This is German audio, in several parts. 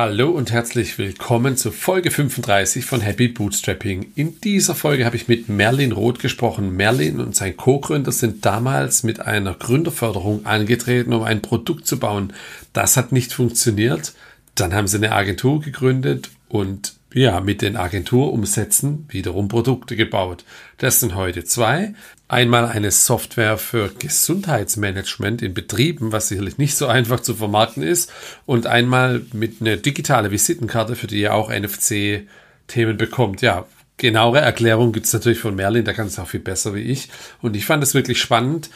Hallo und herzlich willkommen zu Folge 35 von Happy Bootstrapping. In dieser Folge habe ich mit Merlin Roth gesprochen. Merlin und sein Co-Gründer sind damals mit einer Gründerförderung angetreten, um ein Produkt zu bauen. Das hat nicht funktioniert. Dann haben sie eine Agentur gegründet und ja, mit den Agenturumsätzen wiederum Produkte gebaut. Das sind heute zwei. Einmal eine Software für Gesundheitsmanagement in Betrieben, was sicherlich nicht so einfach zu vermarkten ist. Und einmal mit einer digitale Visitenkarte, für die ihr auch NFC-Themen bekommt. Ja, genauere Erklärung gibt's natürlich von Merlin, der kann es auch viel besser wie ich. Und ich fand es wirklich spannend,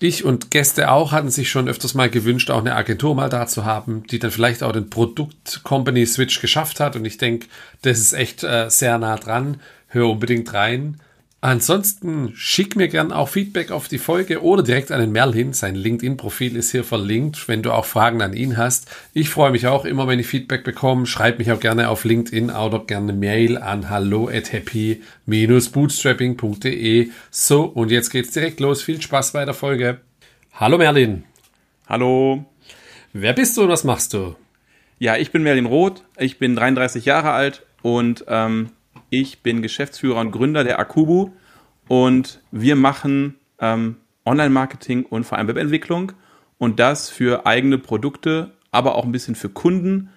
ich und Gäste auch hatten sich schon öfters mal gewünscht, auch eine Agentur mal da zu haben, die dann vielleicht auch den Produkt-Company-Switch geschafft hat. Und ich denke, das ist echt äh, sehr nah dran. Hör unbedingt rein. Ansonsten schick mir gern auch Feedback auf die Folge oder direkt an den Merlin. Sein LinkedIn-Profil ist hier verlinkt, wenn du auch Fragen an ihn hast. Ich freue mich auch immer, wenn ich Feedback bekomme. Schreib mich auch gerne auf LinkedIn oder gerne Mail an hallo at happy-bootstrapping.de. So, und jetzt geht's direkt los. Viel Spaß bei der Folge. Hallo Merlin. Hallo. Wer bist du und was machst du? Ja, ich bin Merlin Roth. Ich bin 33 Jahre alt und ähm, ich bin Geschäftsführer und Gründer der Akubu und wir machen ähm, Online-Marketing und vor allem Webentwicklung und das für eigene Produkte, aber auch ein bisschen für Kunden.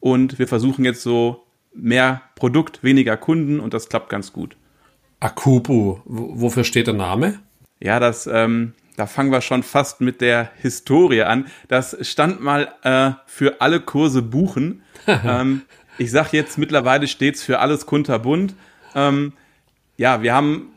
Und wir versuchen jetzt so mehr Produkt, weniger Kunden und das klappt ganz gut. Akubu, wofür steht der Name? Ja, das, ähm, da fangen wir schon fast mit der Historie an. Das stand mal äh, für alle Kurse buchen. ähm, ich sage jetzt mittlerweile stets für alles kunterbunt. Ähm, ja, wir haben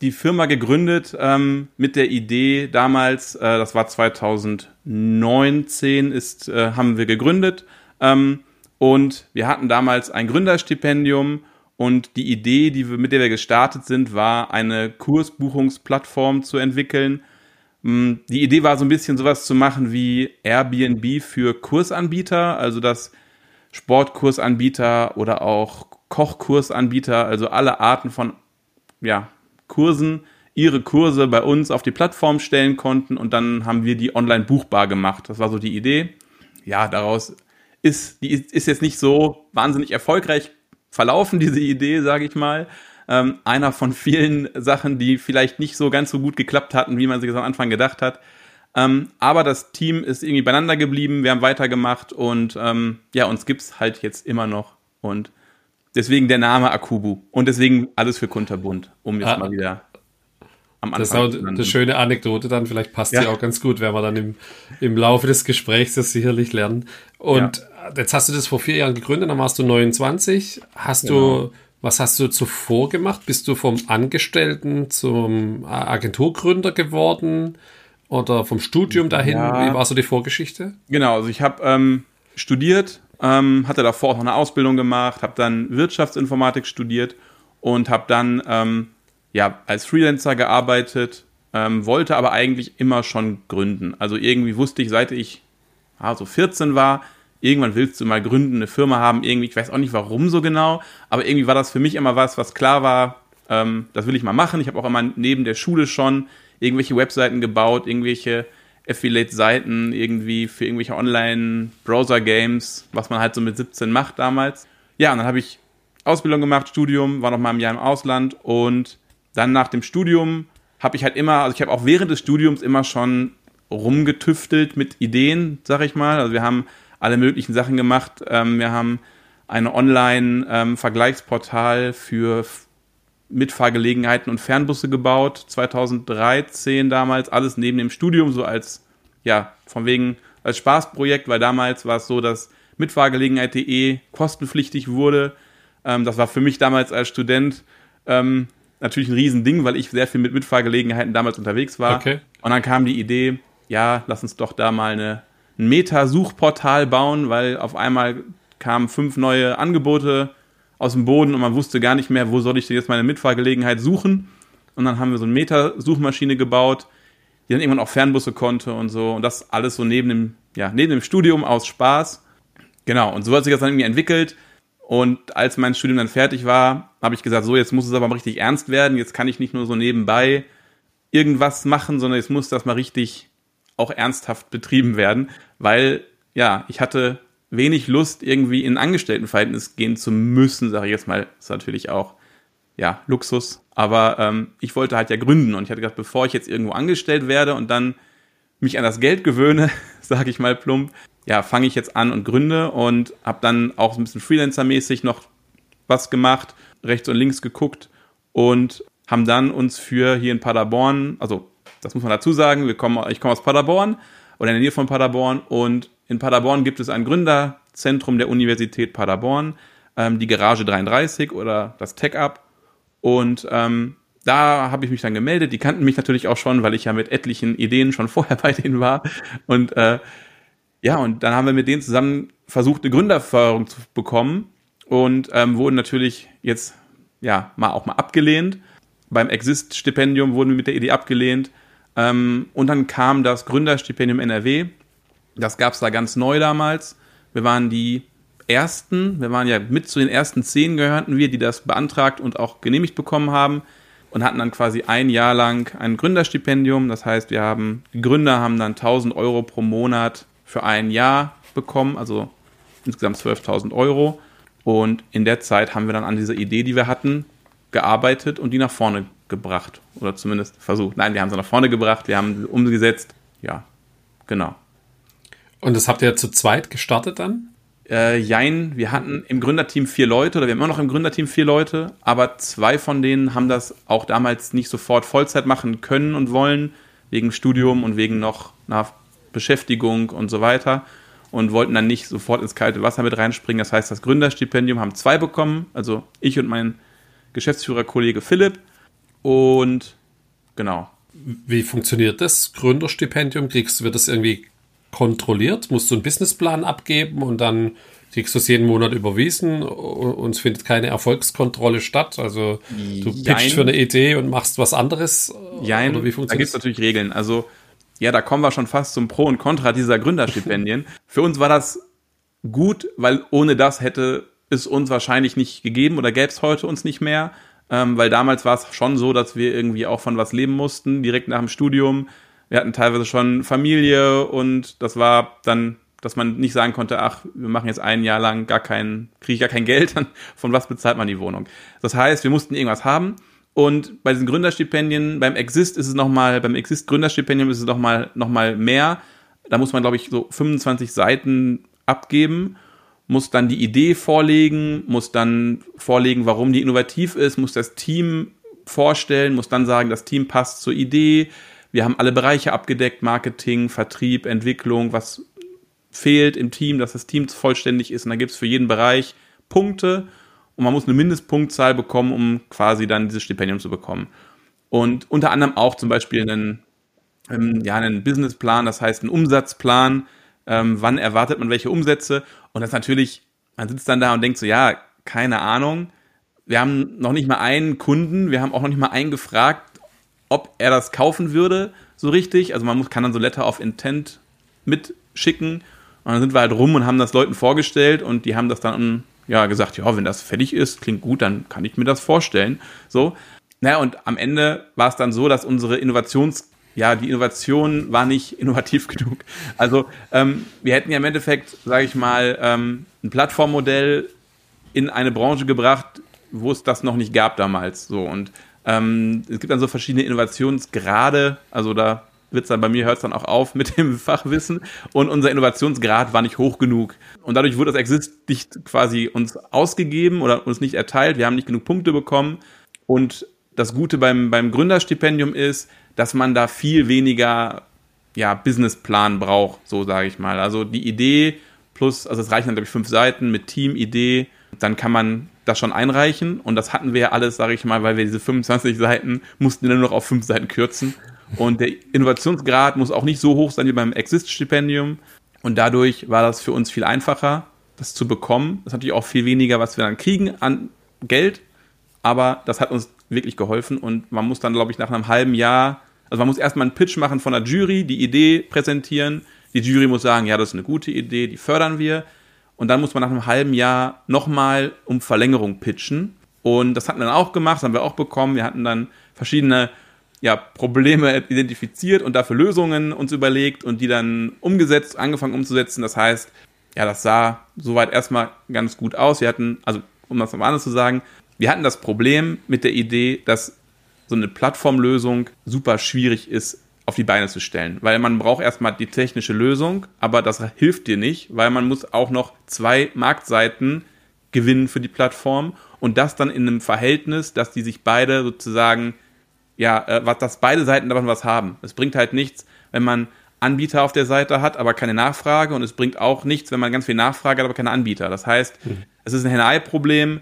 die Firma gegründet ähm, mit der Idee damals, äh, das war 2019, ist, äh, haben wir gegründet. Ähm, und wir hatten damals ein Gründerstipendium und die Idee, die wir, mit der wir gestartet sind, war, eine Kursbuchungsplattform zu entwickeln. Ähm, die Idee war so ein bisschen sowas zu machen wie Airbnb für Kursanbieter, also dass Sportkursanbieter oder auch Kochkursanbieter, also alle Arten von ja, Kursen, ihre Kurse bei uns auf die Plattform stellen konnten und dann haben wir die online buchbar gemacht. Das war so die Idee. Ja, daraus ist, die ist jetzt nicht so wahnsinnig erfolgreich verlaufen, diese Idee, sage ich mal. Ähm, einer von vielen Sachen, die vielleicht nicht so ganz so gut geklappt hatten, wie man sich am Anfang gedacht hat. Ähm, aber das Team ist irgendwie beieinander geblieben, wir haben weitergemacht und ähm, ja, uns gibt's halt jetzt immer noch. Und deswegen der Name Akubu. Und deswegen alles für Kunterbunt, um jetzt ah, mal wieder am Anfang. Das ist auch eine schöne Anekdote dann, vielleicht passt ja. die auch ganz gut, werden wir dann im, im Laufe des Gesprächs das sicherlich lernen. Und ja. jetzt hast du das vor vier Jahren gegründet, dann warst du 29. Hast genau. du, was hast du zuvor gemacht? Bist du vom Angestellten zum Agenturgründer geworden? Oder vom Studium dahin? Ja. Wie war so die Vorgeschichte? Genau, also ich habe ähm, studiert, ähm, hatte davor auch noch eine Ausbildung gemacht, habe dann Wirtschaftsinformatik studiert und habe dann ähm, ja als Freelancer gearbeitet, ähm, wollte aber eigentlich immer schon gründen. Also irgendwie wusste ich, seit ich ja, so 14 war, irgendwann willst du mal gründen, eine Firma haben, irgendwie, ich weiß auch nicht warum so genau, aber irgendwie war das für mich immer was, was klar war, ähm, das will ich mal machen. Ich habe auch immer neben der Schule schon irgendwelche Webseiten gebaut, irgendwelche Affiliate-Seiten irgendwie für irgendwelche Online-Browser-Games, was man halt so mit 17 macht damals. Ja, und dann habe ich Ausbildung gemacht, Studium, war noch mal ein Jahr im Ausland und dann nach dem Studium habe ich halt immer, also ich habe auch während des Studiums immer schon rumgetüftelt mit Ideen, sag ich mal. Also wir haben alle möglichen Sachen gemacht. Ähm, wir haben ein Online-Vergleichsportal ähm, für Mitfahrgelegenheiten und Fernbusse gebaut. 2013 damals, alles neben dem Studium, so als, ja, von wegen als Spaßprojekt, weil damals war es so, dass Mitfahrgelegenheit.de kostenpflichtig wurde. Ähm, das war für mich damals als Student ähm, natürlich ein Riesending, weil ich sehr viel mit Mitfahrgelegenheiten damals unterwegs war. Okay. Und dann kam die Idee, ja, lass uns doch da mal eine, ein Meta-Suchportal bauen, weil auf einmal kamen fünf neue Angebote aus dem Boden und man wusste gar nicht mehr, wo soll ich denn jetzt meine Mitfahrgelegenheit suchen. Und dann haben wir so eine Meta-Suchmaschine gebaut, die dann irgendwann auch Fernbusse konnte und so. Und das alles so neben dem, ja, neben dem Studium aus Spaß. Genau, und so hat sich das dann irgendwie entwickelt. Und als mein Studium dann fertig war, habe ich gesagt, so, jetzt muss es aber mal richtig ernst werden. Jetzt kann ich nicht nur so nebenbei irgendwas machen, sondern jetzt muss das mal richtig auch ernsthaft betrieben werden. Weil, ja, ich hatte wenig Lust, irgendwie in ein Angestelltenverhältnis gehen zu müssen, sage ich jetzt mal. Ist natürlich auch, ja, Luxus. Aber ähm, ich wollte halt ja gründen und ich hatte gedacht, bevor ich jetzt irgendwo angestellt werde und dann mich an das Geld gewöhne, sage ich mal plump, ja, fange ich jetzt an und gründe und habe dann auch ein bisschen Freelancer-mäßig noch was gemacht, rechts und links geguckt und haben dann uns für hier in Paderborn, also das muss man dazu sagen, wir kommen, ich komme aus Paderborn oder in der Nähe von Paderborn und in Paderborn gibt es ein Gründerzentrum der Universität Paderborn, ähm, die Garage 33 oder das Tech-Up und ähm, da habe ich mich dann gemeldet. Die kannten mich natürlich auch schon, weil ich ja mit etlichen Ideen schon vorher bei denen war. Und äh, ja, und dann haben wir mit denen zusammen versucht, eine Gründerförderung zu bekommen und ähm, wurden natürlich jetzt ja mal auch mal abgelehnt. Beim Exist-Stipendium wurden wir mit der Idee abgelehnt. Ähm, und dann kam das Gründerstipendium NRW. Das gab es da ganz neu damals. Wir waren die ersten, wir waren ja mit zu den ersten zehn gehörten wir, die das beantragt und auch genehmigt bekommen haben und hatten dann quasi ein Jahr lang ein Gründerstipendium. Das heißt, wir haben, die Gründer haben dann 1000 Euro pro Monat für ein Jahr bekommen, also insgesamt 12.000 Euro. Und in der Zeit haben wir dann an dieser Idee, die wir hatten, gearbeitet und die nach vorne gebracht. Oder zumindest versucht. Nein, wir haben sie nach vorne gebracht, wir haben sie umgesetzt. Ja, genau. Und das habt ihr zu zweit gestartet dann? Äh, jein, wir hatten im Gründerteam vier Leute oder wir haben immer noch im Gründerteam vier Leute, aber zwei von denen haben das auch damals nicht sofort Vollzeit machen können und wollen, wegen Studium und wegen noch einer Beschäftigung und so weiter und wollten dann nicht sofort ins kalte Wasser mit reinspringen. Das heißt, das Gründerstipendium haben zwei bekommen, also ich und mein Geschäftsführerkollege Philipp und genau. Wie funktioniert das Gründerstipendium? Kriegst du, wird das irgendwie kontrolliert? Musst du einen Businessplan abgeben und dann kriegst du es jeden Monat überwiesen und es findet keine Erfolgskontrolle statt? Also du Jein. pitchst für eine Idee und machst was anderes? Jein, oder wie funktioniert da gibt es natürlich Regeln. Also ja, da kommen wir schon fast zum Pro und Contra dieser Gründerstipendien. für uns war das gut, weil ohne das hätte es uns wahrscheinlich nicht gegeben oder gäbe es heute uns nicht mehr. Ähm, weil damals war es schon so, dass wir irgendwie auch von was leben mussten, direkt nach dem Studium wir hatten teilweise schon Familie und das war dann, dass man nicht sagen konnte, ach, wir machen jetzt ein Jahr lang gar kein, kriege ich gar kein Geld, dann von was bezahlt man die Wohnung? Das heißt, wir mussten irgendwas haben. Und bei diesen Gründerstipendien, beim Exist ist es nochmal, beim Exist Gründerstipendium ist es nochmal noch mal mehr. Da muss man, glaube ich, so 25 Seiten abgeben, muss dann die Idee vorlegen, muss dann vorlegen, warum die innovativ ist, muss das Team vorstellen, muss dann sagen, das Team passt zur Idee, wir haben alle Bereiche abgedeckt, Marketing, Vertrieb, Entwicklung, was fehlt im Team, dass das Team vollständig ist. Und da gibt es für jeden Bereich Punkte und man muss eine Mindestpunktzahl bekommen, um quasi dann dieses Stipendium zu bekommen. Und unter anderem auch zum Beispiel einen, ähm, ja, einen Businessplan, das heißt einen Umsatzplan, ähm, wann erwartet man welche Umsätze. Und das natürlich, man sitzt dann da und denkt so, ja, keine Ahnung. Wir haben noch nicht mal einen Kunden, wir haben auch noch nicht mal einen gefragt, ob er das kaufen würde, so richtig. Also man muss, kann dann so Letter of Intent mitschicken. Und dann sind wir halt rum und haben das Leuten vorgestellt und die haben das dann ja gesagt, ja, wenn das fertig ist, klingt gut, dann kann ich mir das vorstellen. So. Naja, und am Ende war es dann so, dass unsere Innovations, ja, die Innovation war nicht innovativ genug. Also ähm, wir hätten ja im Endeffekt, sage ich mal, ähm, ein Plattformmodell in eine Branche gebracht, wo es das noch nicht gab damals. So und ähm, es gibt dann so verschiedene Innovationsgrade, also da wird's dann bei mir hört es dann auch auf mit dem Fachwissen und unser Innovationsgrad war nicht hoch genug und dadurch wurde das Exist nicht quasi uns ausgegeben oder uns nicht erteilt. Wir haben nicht genug Punkte bekommen und das Gute beim beim Gründerstipendium ist, dass man da viel weniger ja Businessplan braucht, so sage ich mal. Also die Idee plus, also es reichen dann glaube ich fünf Seiten mit Team Idee, dann kann man das schon einreichen. Und das hatten wir ja alles, sage ich mal, weil wir diese 25 Seiten mussten dann nur noch auf fünf Seiten kürzen. Und der Innovationsgrad muss auch nicht so hoch sein wie beim Exist-Stipendium. Und dadurch war das für uns viel einfacher, das zu bekommen. Das ist natürlich auch viel weniger, was wir dann kriegen an Geld. Aber das hat uns wirklich geholfen. Und man muss dann, glaube ich, nach einem halben Jahr, also man muss erstmal einen Pitch machen von der Jury, die Idee präsentieren. Die Jury muss sagen, ja, das ist eine gute Idee, die fördern wir. Und dann muss man nach einem halben Jahr nochmal um Verlängerung pitchen. Und das hatten wir dann auch gemacht, das haben wir auch bekommen. Wir hatten dann verschiedene ja, Probleme identifiziert und dafür Lösungen uns überlegt und die dann umgesetzt, angefangen umzusetzen. Das heißt, ja, das sah soweit erstmal ganz gut aus. Wir hatten, also um das nochmal anders zu sagen, wir hatten das Problem mit der Idee, dass so eine Plattformlösung super schwierig ist auf die Beine zu stellen, weil man braucht erstmal die technische Lösung, aber das hilft dir nicht, weil man muss auch noch zwei Marktseiten gewinnen für die Plattform und das dann in einem Verhältnis, dass die sich beide sozusagen ja, äh, was dass beide Seiten davon was haben. Es bringt halt nichts, wenn man Anbieter auf der Seite hat, aber keine Nachfrage und es bringt auch nichts, wenn man ganz viel Nachfrage hat, aber keine Anbieter. Das heißt, mhm. es ist ein Henne-Ei-Problem,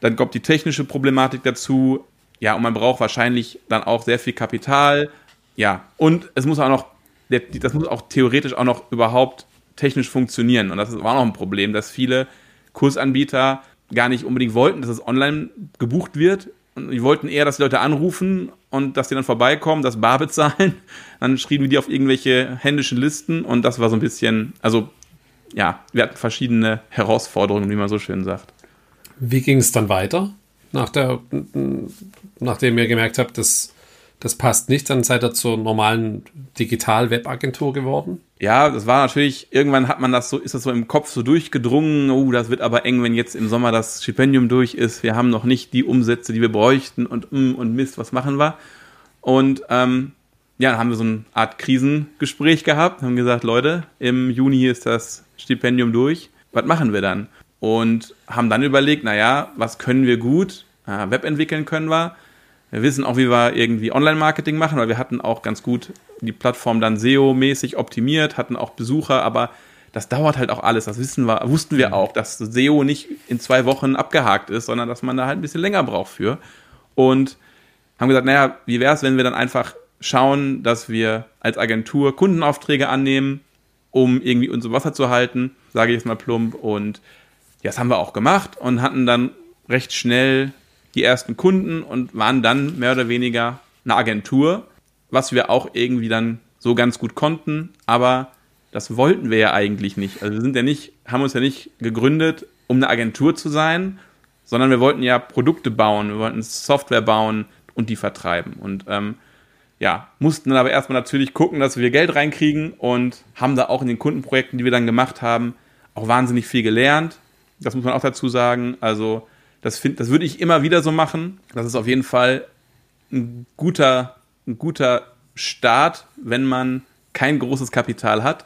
dann kommt die technische Problematik dazu, ja, und man braucht wahrscheinlich dann auch sehr viel Kapital, ja, und es muss auch noch, das muss auch theoretisch auch noch überhaupt technisch funktionieren. Und das war noch ein Problem, dass viele Kursanbieter gar nicht unbedingt wollten, dass es online gebucht wird. Und die wollten eher, dass die Leute anrufen und dass die dann vorbeikommen, das Bar bezahlen. Dann schrieben wir die auf irgendwelche händischen Listen und das war so ein bisschen, also ja, wir hatten verschiedene Herausforderungen, wie man so schön sagt. Wie ging es dann weiter? Nach der, nachdem ihr gemerkt habt, dass das passt nicht, dann seid ihr zur normalen Digital-Webagentur geworden? Ja, das war natürlich, irgendwann hat man das so, ist das so im Kopf so durchgedrungen, oh, das wird aber eng, wenn jetzt im Sommer das Stipendium durch ist, wir haben noch nicht die Umsätze, die wir bräuchten und mm, und Mist, was machen wir? Und ähm, ja, dann haben wir so eine Art Krisengespräch gehabt, haben gesagt, Leute, im Juni ist das Stipendium durch, was machen wir dann? Und haben dann überlegt, naja, was können wir gut? Äh, Web entwickeln können wir wir wissen auch, wie wir irgendwie Online-Marketing machen, weil wir hatten auch ganz gut die Plattform dann SEO-mäßig optimiert, hatten auch Besucher, aber das dauert halt auch alles. Das wissen wir, wussten wir auch, dass SEO nicht in zwei Wochen abgehakt ist, sondern dass man da halt ein bisschen länger braucht für. Und haben gesagt, naja, wie wäre es, wenn wir dann einfach schauen, dass wir als Agentur Kundenaufträge annehmen, um irgendwie unser Wasser zu halten, sage ich jetzt mal plump. Und ja, das haben wir auch gemacht und hatten dann recht schnell die ersten Kunden und waren dann mehr oder weniger eine Agentur, was wir auch irgendwie dann so ganz gut konnten, aber das wollten wir ja eigentlich nicht. Also wir sind ja nicht, haben uns ja nicht gegründet, um eine Agentur zu sein, sondern wir wollten ja Produkte bauen, wir wollten Software bauen und die vertreiben. Und ähm, ja, mussten dann aber erstmal natürlich gucken, dass wir Geld reinkriegen und haben da auch in den Kundenprojekten, die wir dann gemacht haben, auch wahnsinnig viel gelernt. Das muss man auch dazu sagen. Also das, find, das würde ich immer wieder so machen. Das ist auf jeden Fall ein guter, ein guter Start, wenn man kein großes Kapital hat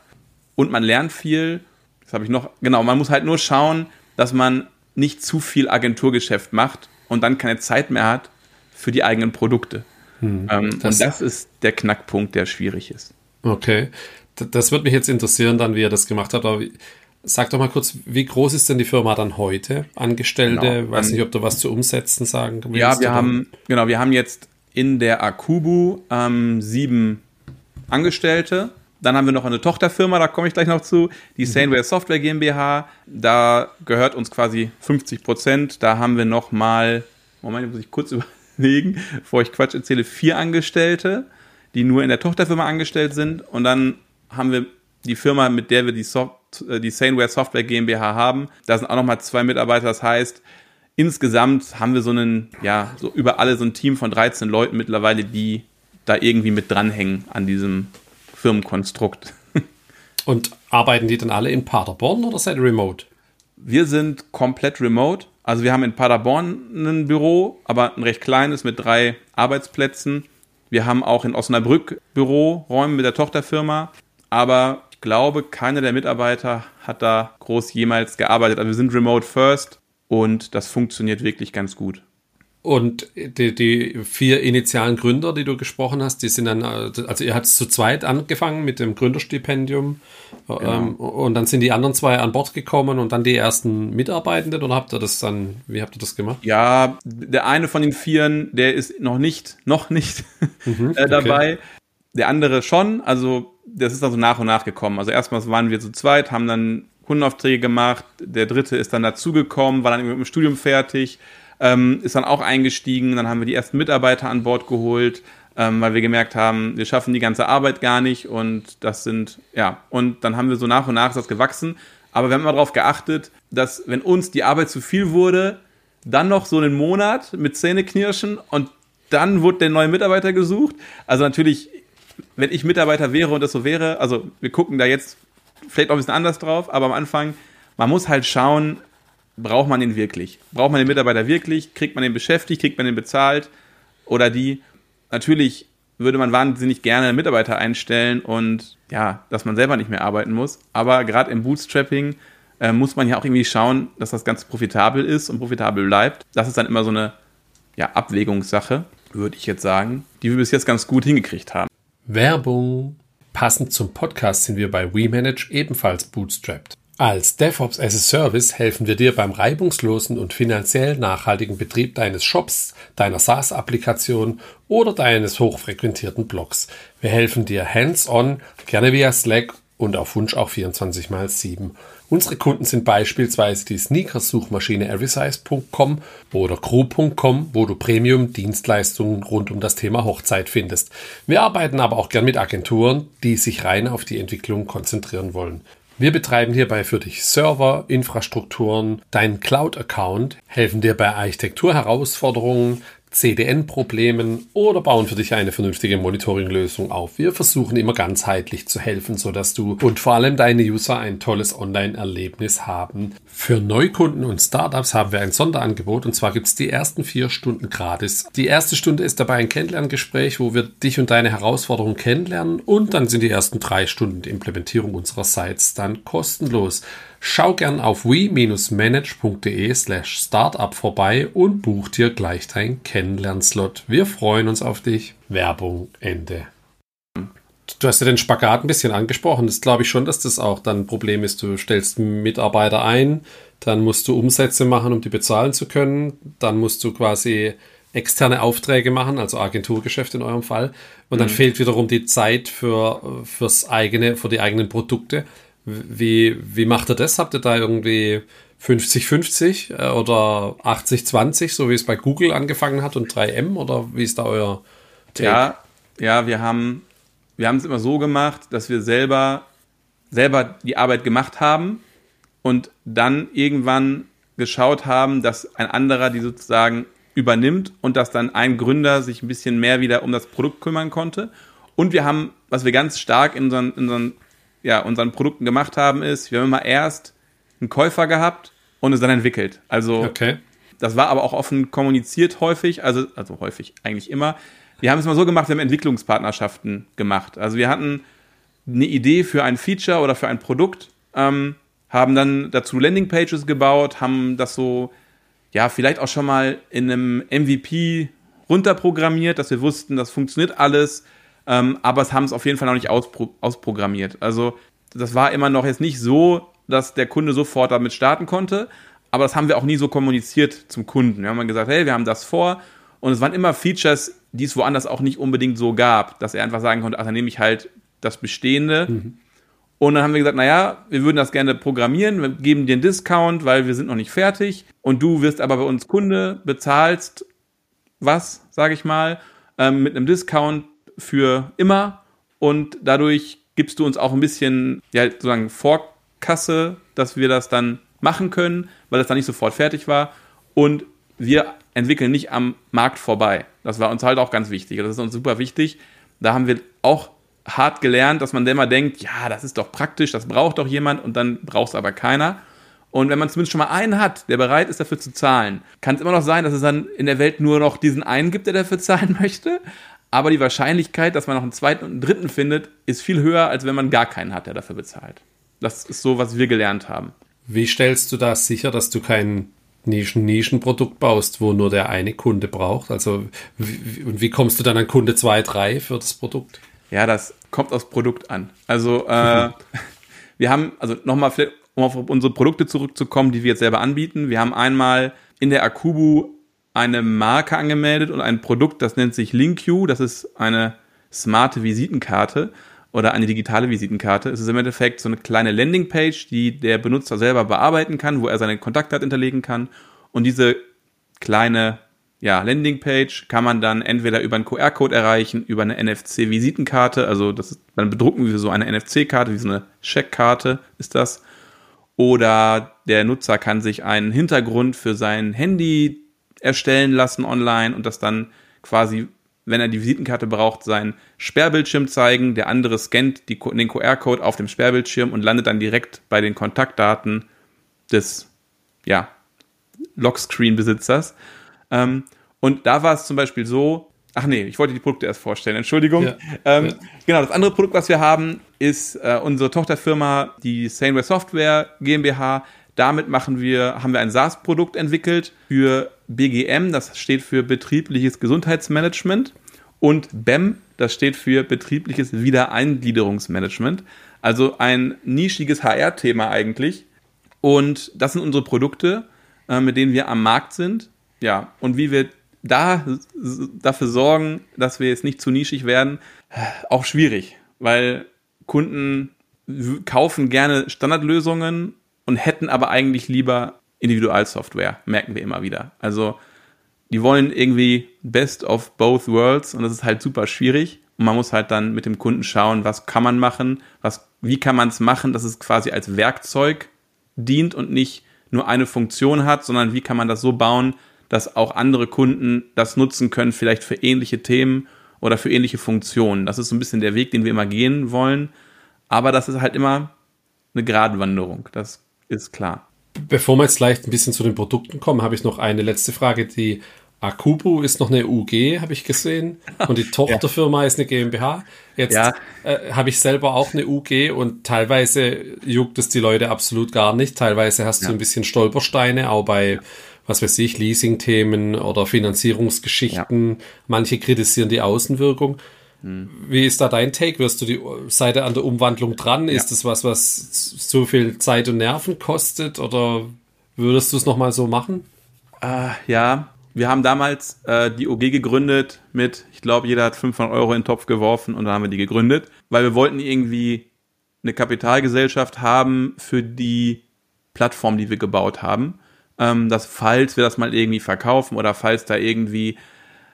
und man lernt viel. Das habe ich noch, genau, man muss halt nur schauen, dass man nicht zu viel Agenturgeschäft macht und dann keine Zeit mehr hat für die eigenen Produkte. Hm, ähm, das und das ist der Knackpunkt, der schwierig ist. Okay. Das würde mich jetzt interessieren, dann, wie ihr das gemacht habt. Aber Sag doch mal kurz, wie groß ist denn die Firma dann heute? Angestellte, genau. weiß nicht, ob du was zu umsetzen sagen willst. Ja, wir haben, genau, wir haben jetzt in der Akubu ähm, sieben Angestellte. Dann haben wir noch eine Tochterfirma, da komme ich gleich noch zu, die mhm. Saneware Software GmbH. Da gehört uns quasi 50 Prozent. Da haben wir noch mal, Moment, muss ich kurz überlegen, bevor ich Quatsch erzähle, vier Angestellte, die nur in der Tochterfirma angestellt sind. Und dann haben wir die Firma, mit der wir die, Soft äh, die Saneware Software GmbH haben. Da sind auch nochmal zwei Mitarbeiter. Das heißt, insgesamt haben wir so einen, ja, so über alle so ein Team von 13 Leuten mittlerweile, die da irgendwie mit dranhängen an diesem Firmenkonstrukt. Und arbeiten die dann alle in Paderborn oder seid ihr remote? Wir sind komplett remote. Also wir haben in Paderborn ein Büro, aber ein recht kleines mit drei Arbeitsplätzen. Wir haben auch in Osnabrück Büroräume mit der Tochterfirma. Aber glaube, keiner der Mitarbeiter hat da groß jemals gearbeitet. Also wir sind remote first und das funktioniert wirklich ganz gut. Und die, die, vier initialen Gründer, die du gesprochen hast, die sind dann, also ihr habt zu zweit angefangen mit dem Gründerstipendium genau. ähm, und dann sind die anderen zwei an Bord gekommen und dann die ersten Mitarbeitenden oder habt ihr das dann, wie habt ihr das gemacht? Ja, der eine von den Vieren, der ist noch nicht, noch nicht mhm, äh, dabei. Okay. Der andere schon, also das ist dann so nach und nach gekommen. Also erstmal waren wir zu zweit, haben dann Kundenaufträge gemacht, der dritte ist dann dazugekommen, war dann mit dem Studium fertig, ähm, ist dann auch eingestiegen, dann haben wir die ersten Mitarbeiter an Bord geholt, ähm, weil wir gemerkt haben, wir schaffen die ganze Arbeit gar nicht und das sind, ja, und dann haben wir so nach und nach das gewachsen. Aber wir haben immer darauf geachtet, dass wenn uns die Arbeit zu viel wurde, dann noch so einen Monat mit Zähneknirschen und dann wurde der neue Mitarbeiter gesucht. Also natürlich wenn ich Mitarbeiter wäre und das so wäre, also wir gucken da jetzt vielleicht auch ein bisschen anders drauf, aber am Anfang, man muss halt schauen, braucht man ihn wirklich? Braucht man den Mitarbeiter wirklich? Kriegt man den beschäftigt? Kriegt man den bezahlt? Oder die? Natürlich würde man wahnsinnig gerne Mitarbeiter einstellen und ja, dass man selber nicht mehr arbeiten muss. Aber gerade im Bootstrapping äh, muss man ja auch irgendwie schauen, dass das Ganze profitabel ist und profitabel bleibt. Das ist dann immer so eine ja, Abwägungssache, würde ich jetzt sagen, die wir bis jetzt ganz gut hingekriegt haben. Werbung. Passend zum Podcast sind wir bei WeManage ebenfalls bootstrapped. Als DevOps as a Service helfen wir dir beim reibungslosen und finanziell nachhaltigen Betrieb deines Shops, deiner SaaS-Applikation oder deines hochfrequentierten Blogs. Wir helfen dir hands-on, gerne via Slack und auf Wunsch auch 24 x 7. Unsere Kunden sind beispielsweise die Sneakers-Suchmaschine everysize.com oder crew.com, wo du Premium-Dienstleistungen rund um das Thema Hochzeit findest. Wir arbeiten aber auch gern mit Agenturen, die sich rein auf die Entwicklung konzentrieren wollen. Wir betreiben hierbei für dich Server, Infrastrukturen, deinen Cloud-Account, helfen dir bei Architekturherausforderungen, CDN-Problemen oder bauen für dich eine vernünftige Monitoring-Lösung auf. Wir versuchen immer ganzheitlich zu helfen, sodass du und vor allem deine User ein tolles Online-Erlebnis haben. Für Neukunden und Startups haben wir ein Sonderangebot und zwar gibt es die ersten vier Stunden gratis. Die erste Stunde ist dabei ein Kennenlerngespräch, wo wir dich und deine Herausforderungen kennenlernen und dann sind die ersten drei Stunden die Implementierung unserer Sites dann kostenlos. Schau gern auf we-manage.de slash startup vorbei und buch dir gleich deinen Kennenlernslot. Wir freuen uns auf dich. Werbung Ende. Du hast ja den Spagat ein bisschen angesprochen. Das glaube ich schon, dass das auch dann ein Problem ist. Du stellst Mitarbeiter ein, dann musst du Umsätze machen, um die bezahlen zu können. Dann musst du quasi externe Aufträge machen, also Agenturgeschäft in eurem Fall. Und dann mhm. fehlt wiederum die Zeit für, fürs eigene, für die eigenen Produkte. Wie, wie macht ihr das? Habt ihr da irgendwie 50-50 äh, oder 80-20, so wie es bei Google angefangen hat und 3M oder wie ist da euer Take? Ja, ja, wir haben wir haben es immer so gemacht, dass wir selber selber die Arbeit gemacht haben und dann irgendwann geschaut haben, dass ein anderer die sozusagen übernimmt und dass dann ein Gründer sich ein bisschen mehr wieder um das Produkt kümmern konnte. Und wir haben, was wir ganz stark in unseren, in unseren ja, unseren Produkten gemacht haben, ist, wir haben immer erst einen Käufer gehabt und es dann entwickelt. Also okay. das war aber auch offen kommuniziert häufig, also, also häufig, eigentlich immer. Wir haben es mal so gemacht, wir haben Entwicklungspartnerschaften gemacht. Also wir hatten eine Idee für ein Feature oder für ein Produkt, ähm, haben dann dazu Landingpages gebaut, haben das so, ja, vielleicht auch schon mal in einem MVP runterprogrammiert, dass wir wussten, das funktioniert alles ähm, aber es haben es auf jeden Fall noch nicht auspro ausprogrammiert. Also das war immer noch jetzt nicht so, dass der Kunde sofort damit starten konnte, aber das haben wir auch nie so kommuniziert zum Kunden. Wir haben dann gesagt, hey, wir haben das vor und es waren immer Features, die es woanders auch nicht unbedingt so gab, dass er einfach sagen konnte, ach, dann nehme ich halt das Bestehende. Mhm. Und dann haben wir gesagt, naja, wir würden das gerne programmieren, wir geben dir einen Discount, weil wir sind noch nicht fertig. Und du wirst aber bei uns Kunde, bezahlst was, sage ich mal, ähm, mit einem Discount für immer und dadurch gibst du uns auch ein bisschen, ja, sozusagen Vorkasse, dass wir das dann machen können, weil das dann nicht sofort fertig war und wir entwickeln nicht am Markt vorbei. Das war uns halt auch ganz wichtig. Das ist uns super wichtig. Da haben wir auch hart gelernt, dass man dann immer denkt, ja, das ist doch praktisch, das braucht doch jemand und dann braucht es aber keiner. Und wenn man zumindest schon mal einen hat, der bereit ist, dafür zu zahlen, kann es immer noch sein, dass es dann in der Welt nur noch diesen einen gibt, der dafür zahlen möchte aber die Wahrscheinlichkeit, dass man noch einen zweiten und einen dritten findet, ist viel höher, als wenn man gar keinen hat, der dafür bezahlt. Das ist so, was wir gelernt haben. Wie stellst du da sicher, dass du kein Nischen-Nischenprodukt baust, wo nur der eine Kunde braucht? Also, wie, und wie kommst du dann an Kunde 2, 3 für das Produkt? Ja, das kommt aufs Produkt an. Also, äh, wir haben, also nochmal, um auf unsere Produkte zurückzukommen, die wir jetzt selber anbieten. Wir haben einmal in der Akubu eine Marke angemeldet und ein Produkt, das nennt sich LinkU. Das ist eine smarte Visitenkarte oder eine digitale Visitenkarte. Es ist im Endeffekt so eine kleine Landingpage, die der Benutzer selber bearbeiten kann, wo er seine Kontaktdaten hinterlegen kann. Und diese kleine ja, Landingpage kann man dann entweder über einen QR-Code erreichen, über eine NFC-Visitenkarte, also das ist, dann bedrucken wir so eine NFC-Karte, wie so eine Checkkarte ist das. Oder der Nutzer kann sich einen Hintergrund für sein Handy erstellen lassen online und das dann quasi wenn er die Visitenkarte braucht, seinen Sperrbildschirm zeigen. Der andere scannt die, den QR-Code auf dem Sperrbildschirm und landet dann direkt bei den Kontaktdaten des ja, Lockscreen-Besitzers. Ähm, und da war es zum Beispiel so, ach nee, ich wollte die Produkte erst vorstellen, Entschuldigung. Ja, ähm, ja. Genau, das andere Produkt, was wir haben, ist äh, unsere Tochterfirma, die Saneware Software GmbH. Damit machen wir, haben wir ein SaaS-Produkt entwickelt für BGM, das steht für betriebliches Gesundheitsmanagement, und BEM, das steht für betriebliches Wiedereingliederungsmanagement. Also ein nischiges HR-Thema eigentlich. Und das sind unsere Produkte, äh, mit denen wir am Markt sind. Ja, und wie wir da dafür sorgen, dass wir jetzt nicht zu nischig werden, auch schwierig, weil Kunden kaufen gerne Standardlösungen und hätten aber eigentlich lieber Individualsoftware, merken wir immer wieder. Also die wollen irgendwie best of both worlds und das ist halt super schwierig. Und man muss halt dann mit dem Kunden schauen, was kann man machen, was, wie kann man es machen, dass es quasi als Werkzeug dient und nicht nur eine Funktion hat, sondern wie kann man das so bauen, dass auch andere Kunden das nutzen können, vielleicht für ähnliche Themen oder für ähnliche Funktionen. Das ist so ein bisschen der Weg, den wir immer gehen wollen. Aber das ist halt immer eine Gratwanderung. Das ist klar. Bevor wir jetzt leicht ein bisschen zu den Produkten kommen, habe ich noch eine letzte Frage. Die Akubu ist noch eine UG, habe ich gesehen. Und die Tochterfirma ja. ist eine GmbH. Jetzt ja. äh, habe ich selber auch eine UG und teilweise juckt es die Leute absolut gar nicht. Teilweise hast ja. du ein bisschen Stolpersteine, auch bei, was weiß ich, Leasing-Themen oder Finanzierungsgeschichten. Manche kritisieren die Außenwirkung. Wie ist da dein Take? Wirst du die Seite an der Umwandlung dran? Ist das was, was so viel Zeit und Nerven kostet? Oder würdest du es nochmal so machen? Äh, ja, wir haben damals äh, die OG gegründet mit, ich glaube, jeder hat 500 Euro in den Topf geworfen und dann haben wir die gegründet, weil wir wollten irgendwie eine Kapitalgesellschaft haben für die Plattform, die wir gebaut haben. Ähm, dass falls wir das mal irgendwie verkaufen oder falls da irgendwie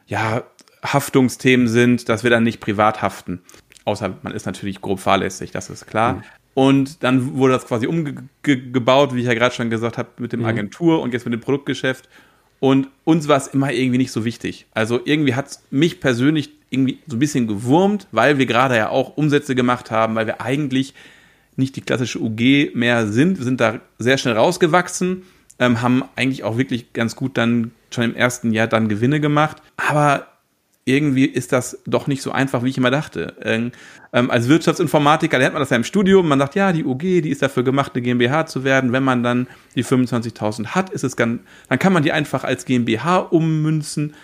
ja Haftungsthemen sind, dass wir dann nicht privat haften. Außer man ist natürlich grob fahrlässig, das ist klar. Mhm. Und dann wurde das quasi umgebaut, wie ich ja gerade schon gesagt habe, mit dem mhm. Agentur und jetzt mit dem Produktgeschäft. Und uns war es immer irgendwie nicht so wichtig. Also irgendwie hat es mich persönlich irgendwie so ein bisschen gewurmt, weil wir gerade ja auch Umsätze gemacht haben, weil wir eigentlich nicht die klassische UG mehr sind. Wir sind da sehr schnell rausgewachsen, ähm, haben eigentlich auch wirklich ganz gut dann schon im ersten Jahr dann Gewinne gemacht. Aber irgendwie ist das doch nicht so einfach, wie ich immer dachte. Ähm, als Wirtschaftsinformatiker lernt man das ja im Studium. Man sagt, ja, die UG, die ist dafür gemacht, eine GmbH zu werden. Wenn man dann die 25.000 hat, ist es ganz, dann kann man die einfach als GmbH ummünzen.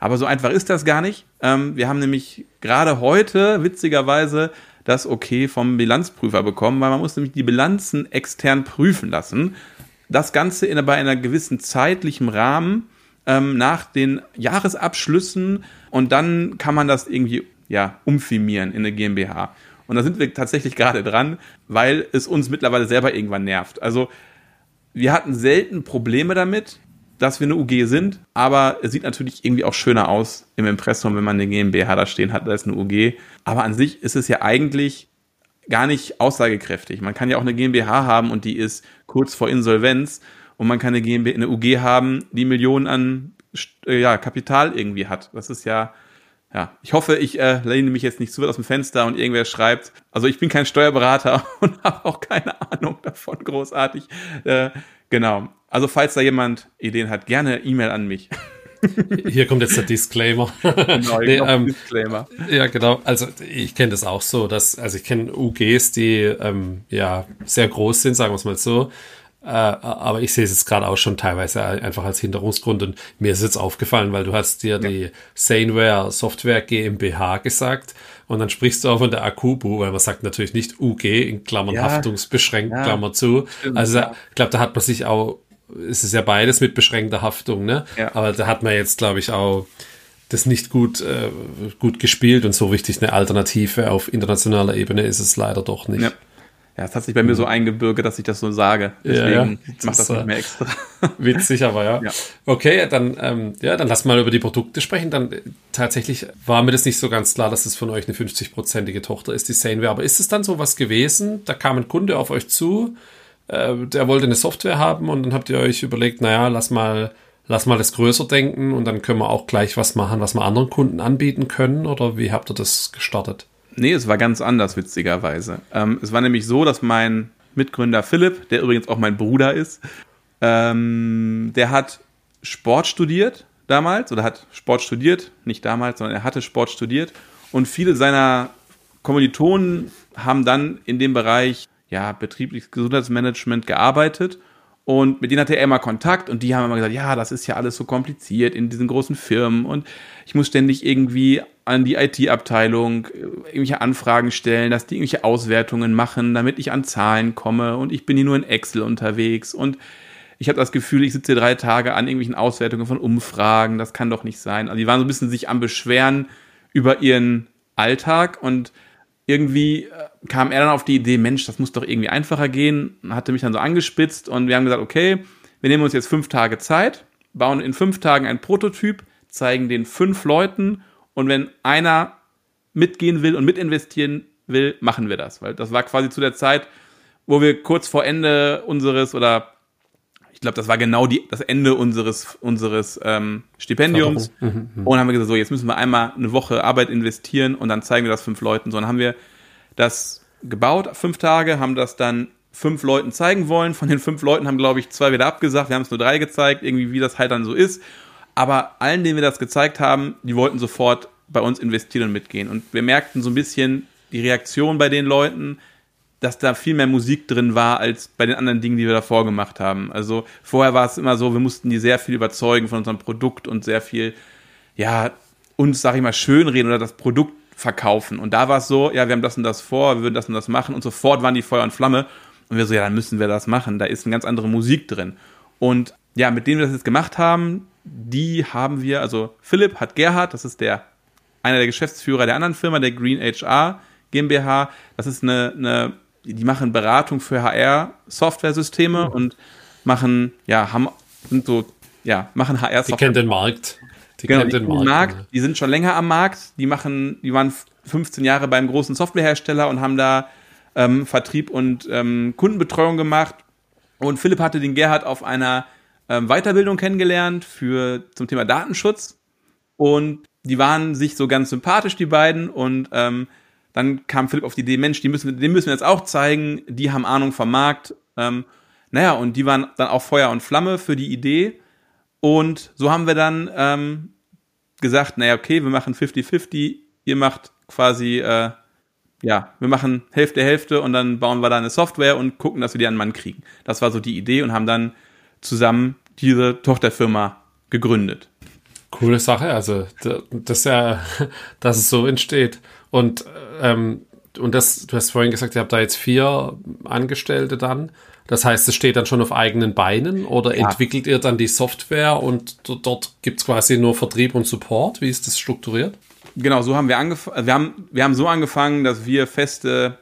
Aber so einfach ist das gar nicht. Ähm, wir haben nämlich gerade heute, witzigerweise, das Okay vom Bilanzprüfer bekommen, weil man muss nämlich die Bilanzen extern prüfen lassen. Das Ganze in, bei einer gewissen zeitlichen Rahmen ähm, nach den Jahresabschlüssen und dann kann man das irgendwie ja umfirmieren in eine GmbH. Und da sind wir tatsächlich gerade dran, weil es uns mittlerweile selber irgendwann nervt. Also wir hatten selten Probleme damit, dass wir eine UG sind, aber es sieht natürlich irgendwie auch schöner aus im Impressum, wenn man eine GmbH da stehen hat als eine UG. Aber an sich ist es ja eigentlich gar nicht aussagekräftig. Man kann ja auch eine GmbH haben und die ist kurz vor Insolvenz und man kann eine, GmbH, eine UG haben, die Millionen an äh, ja, Kapital irgendwie hat. Das ist ja, ja, ich hoffe, ich äh, lehne mich jetzt nicht zu weit aus dem Fenster und irgendwer schreibt, also ich bin kein Steuerberater und habe auch keine Ahnung davon großartig. Äh, genau. Also falls da jemand Ideen hat, gerne E-Mail an mich. Hier kommt jetzt der Disclaimer. Genau, nee, ähm, Disclaimer. Ja, genau. Also ich kenne das auch so, dass, also ich kenne UGs, die ähm, ja sehr groß sind, sagen wir es mal so. Äh, aber ich sehe es jetzt gerade auch schon teilweise einfach als Hinderungsgrund und mir ist jetzt aufgefallen, weil du hast dir ja. die Saneware Software GmbH gesagt und dann sprichst du auch von der Akubu, weil man sagt natürlich nicht UG in Klammern ja. haftungsbeschränkt, ja. Klammer zu. Stimmt, also ich glaube, da hat man sich auch, es ist ja beides mit beschränkter Haftung, ne? Ja. Aber da hat man jetzt, glaube ich, auch das nicht gut, äh, gut gespielt und so richtig eine Alternative auf internationaler Ebene ist es leider doch nicht. Ja. Es hat sich bei mir so mhm. eingebürgert, dass ich das so sage. Deswegen ja, ja. ich mach das nicht mehr extra. Witzig, aber ja. ja. Okay, dann, ähm, ja, dann lass mal über die Produkte sprechen. Dann äh, tatsächlich war mir das nicht so ganz klar, dass es von euch eine 50-prozentige Tochter ist, die Saneware. Aber ist es dann so was gewesen? Da kam ein Kunde auf euch zu, äh, der wollte eine Software haben und dann habt ihr euch überlegt, naja, lass mal lass mal das größer denken und dann können wir auch gleich was machen, was wir anderen Kunden anbieten können? Oder wie habt ihr das gestartet? Nee, es war ganz anders, witzigerweise. Ähm, es war nämlich so, dass mein Mitgründer Philipp, der übrigens auch mein Bruder ist, ähm, der hat Sport studiert damals oder hat Sport studiert, nicht damals, sondern er hatte Sport studiert. Und viele seiner Kommilitonen haben dann in dem Bereich ja, betriebliches Gesundheitsmanagement gearbeitet. Und mit denen hatte er immer Kontakt und die haben immer gesagt, ja, das ist ja alles so kompliziert in diesen großen Firmen. Und ich muss ständig irgendwie an die IT-Abteilung äh, irgendwelche Anfragen stellen, dass die irgendwelche Auswertungen machen, damit ich an Zahlen komme. Und ich bin hier nur in Excel unterwegs. Und ich habe das Gefühl, ich sitze drei Tage an irgendwelchen Auswertungen von Umfragen, das kann doch nicht sein. Also die waren so ein bisschen sich am Beschweren über ihren Alltag. Und irgendwie äh, kam er dann auf die Idee, Mensch, das muss doch irgendwie einfacher gehen, hatte mich dann so angespitzt. Und wir haben gesagt, okay, wir nehmen uns jetzt fünf Tage Zeit, bauen in fünf Tagen ein Prototyp, zeigen den fünf Leuten und wenn einer mitgehen will und mitinvestieren will, machen wir das, weil das war quasi zu der Zeit, wo wir kurz vor Ende unseres oder ich glaube, das war genau die, das Ende unseres, unseres ähm, Stipendiums. Mhm, mhm. und haben wir gesagt, so, jetzt müssen wir einmal eine Woche Arbeit investieren und dann zeigen wir das fünf Leuten. So, dann haben wir das gebaut, fünf Tage, haben das dann fünf Leuten zeigen wollen. Von den fünf Leuten haben, glaube ich, zwei wieder abgesagt. Wir haben es nur drei gezeigt, irgendwie wie das halt dann so ist. Aber allen, denen wir das gezeigt haben, die wollten sofort bei uns investieren und mitgehen. Und wir merkten so ein bisschen die Reaktion bei den Leuten, dass da viel mehr Musik drin war als bei den anderen Dingen, die wir davor gemacht haben. Also vorher war es immer so, wir mussten die sehr viel überzeugen von unserem Produkt und sehr viel, ja, uns, sag ich mal, schönreden oder das Produkt verkaufen. Und da war es so, ja, wir haben das und das vor, wir würden das und das machen und sofort waren die Feuer und Flamme. Und wir so, ja, dann müssen wir das machen. Da ist eine ganz andere Musik drin. Und ja, mit denen wir das jetzt gemacht haben, die haben wir, also Philipp hat Gerhard, das ist der, einer der Geschäftsführer der anderen Firma, der Green HR GmbH. Das ist eine, eine die machen Beratung für HR-Software-Systeme mhm. und machen, ja, haben, sind so, ja, machen HR-Software. Die kennen den Markt. Die genau, kennen den Markt. Markt. Die sind schon länger am Markt. Die machen, die waren 15 Jahre beim großen Softwarehersteller und haben da ähm, Vertrieb und ähm, Kundenbetreuung gemacht. Und Philipp hatte den Gerhard auf einer ähm, Weiterbildung kennengelernt für zum Thema Datenschutz. Und die waren sich so ganz sympathisch, die beiden. Und ähm, dann kam Philipp auf die Idee, Mensch, die müssen, den müssen wir jetzt auch zeigen, die haben Ahnung vom Markt. Ähm, naja, und die waren dann auch Feuer und Flamme für die Idee. Und so haben wir dann ähm, gesagt, naja, okay, wir machen 50-50, ihr macht quasi, äh, ja, wir machen Hälfte, Hälfte und dann bauen wir da eine Software und gucken, dass wir die an den Mann kriegen. Das war so die Idee und haben dann zusammen diese Tochterfirma gegründet. Coole Sache, also das ist ja, dass es so entsteht. Und, ähm, und das, du hast vorhin gesagt, ihr habt da jetzt vier Angestellte dann. Das heißt, es steht dann schon auf eigenen Beinen oder ja. entwickelt ihr dann die Software und dort gibt es quasi nur Vertrieb und Support? Wie ist das strukturiert? Genau, so haben wir angefangen. Wir haben, wir haben so angefangen, dass wir feste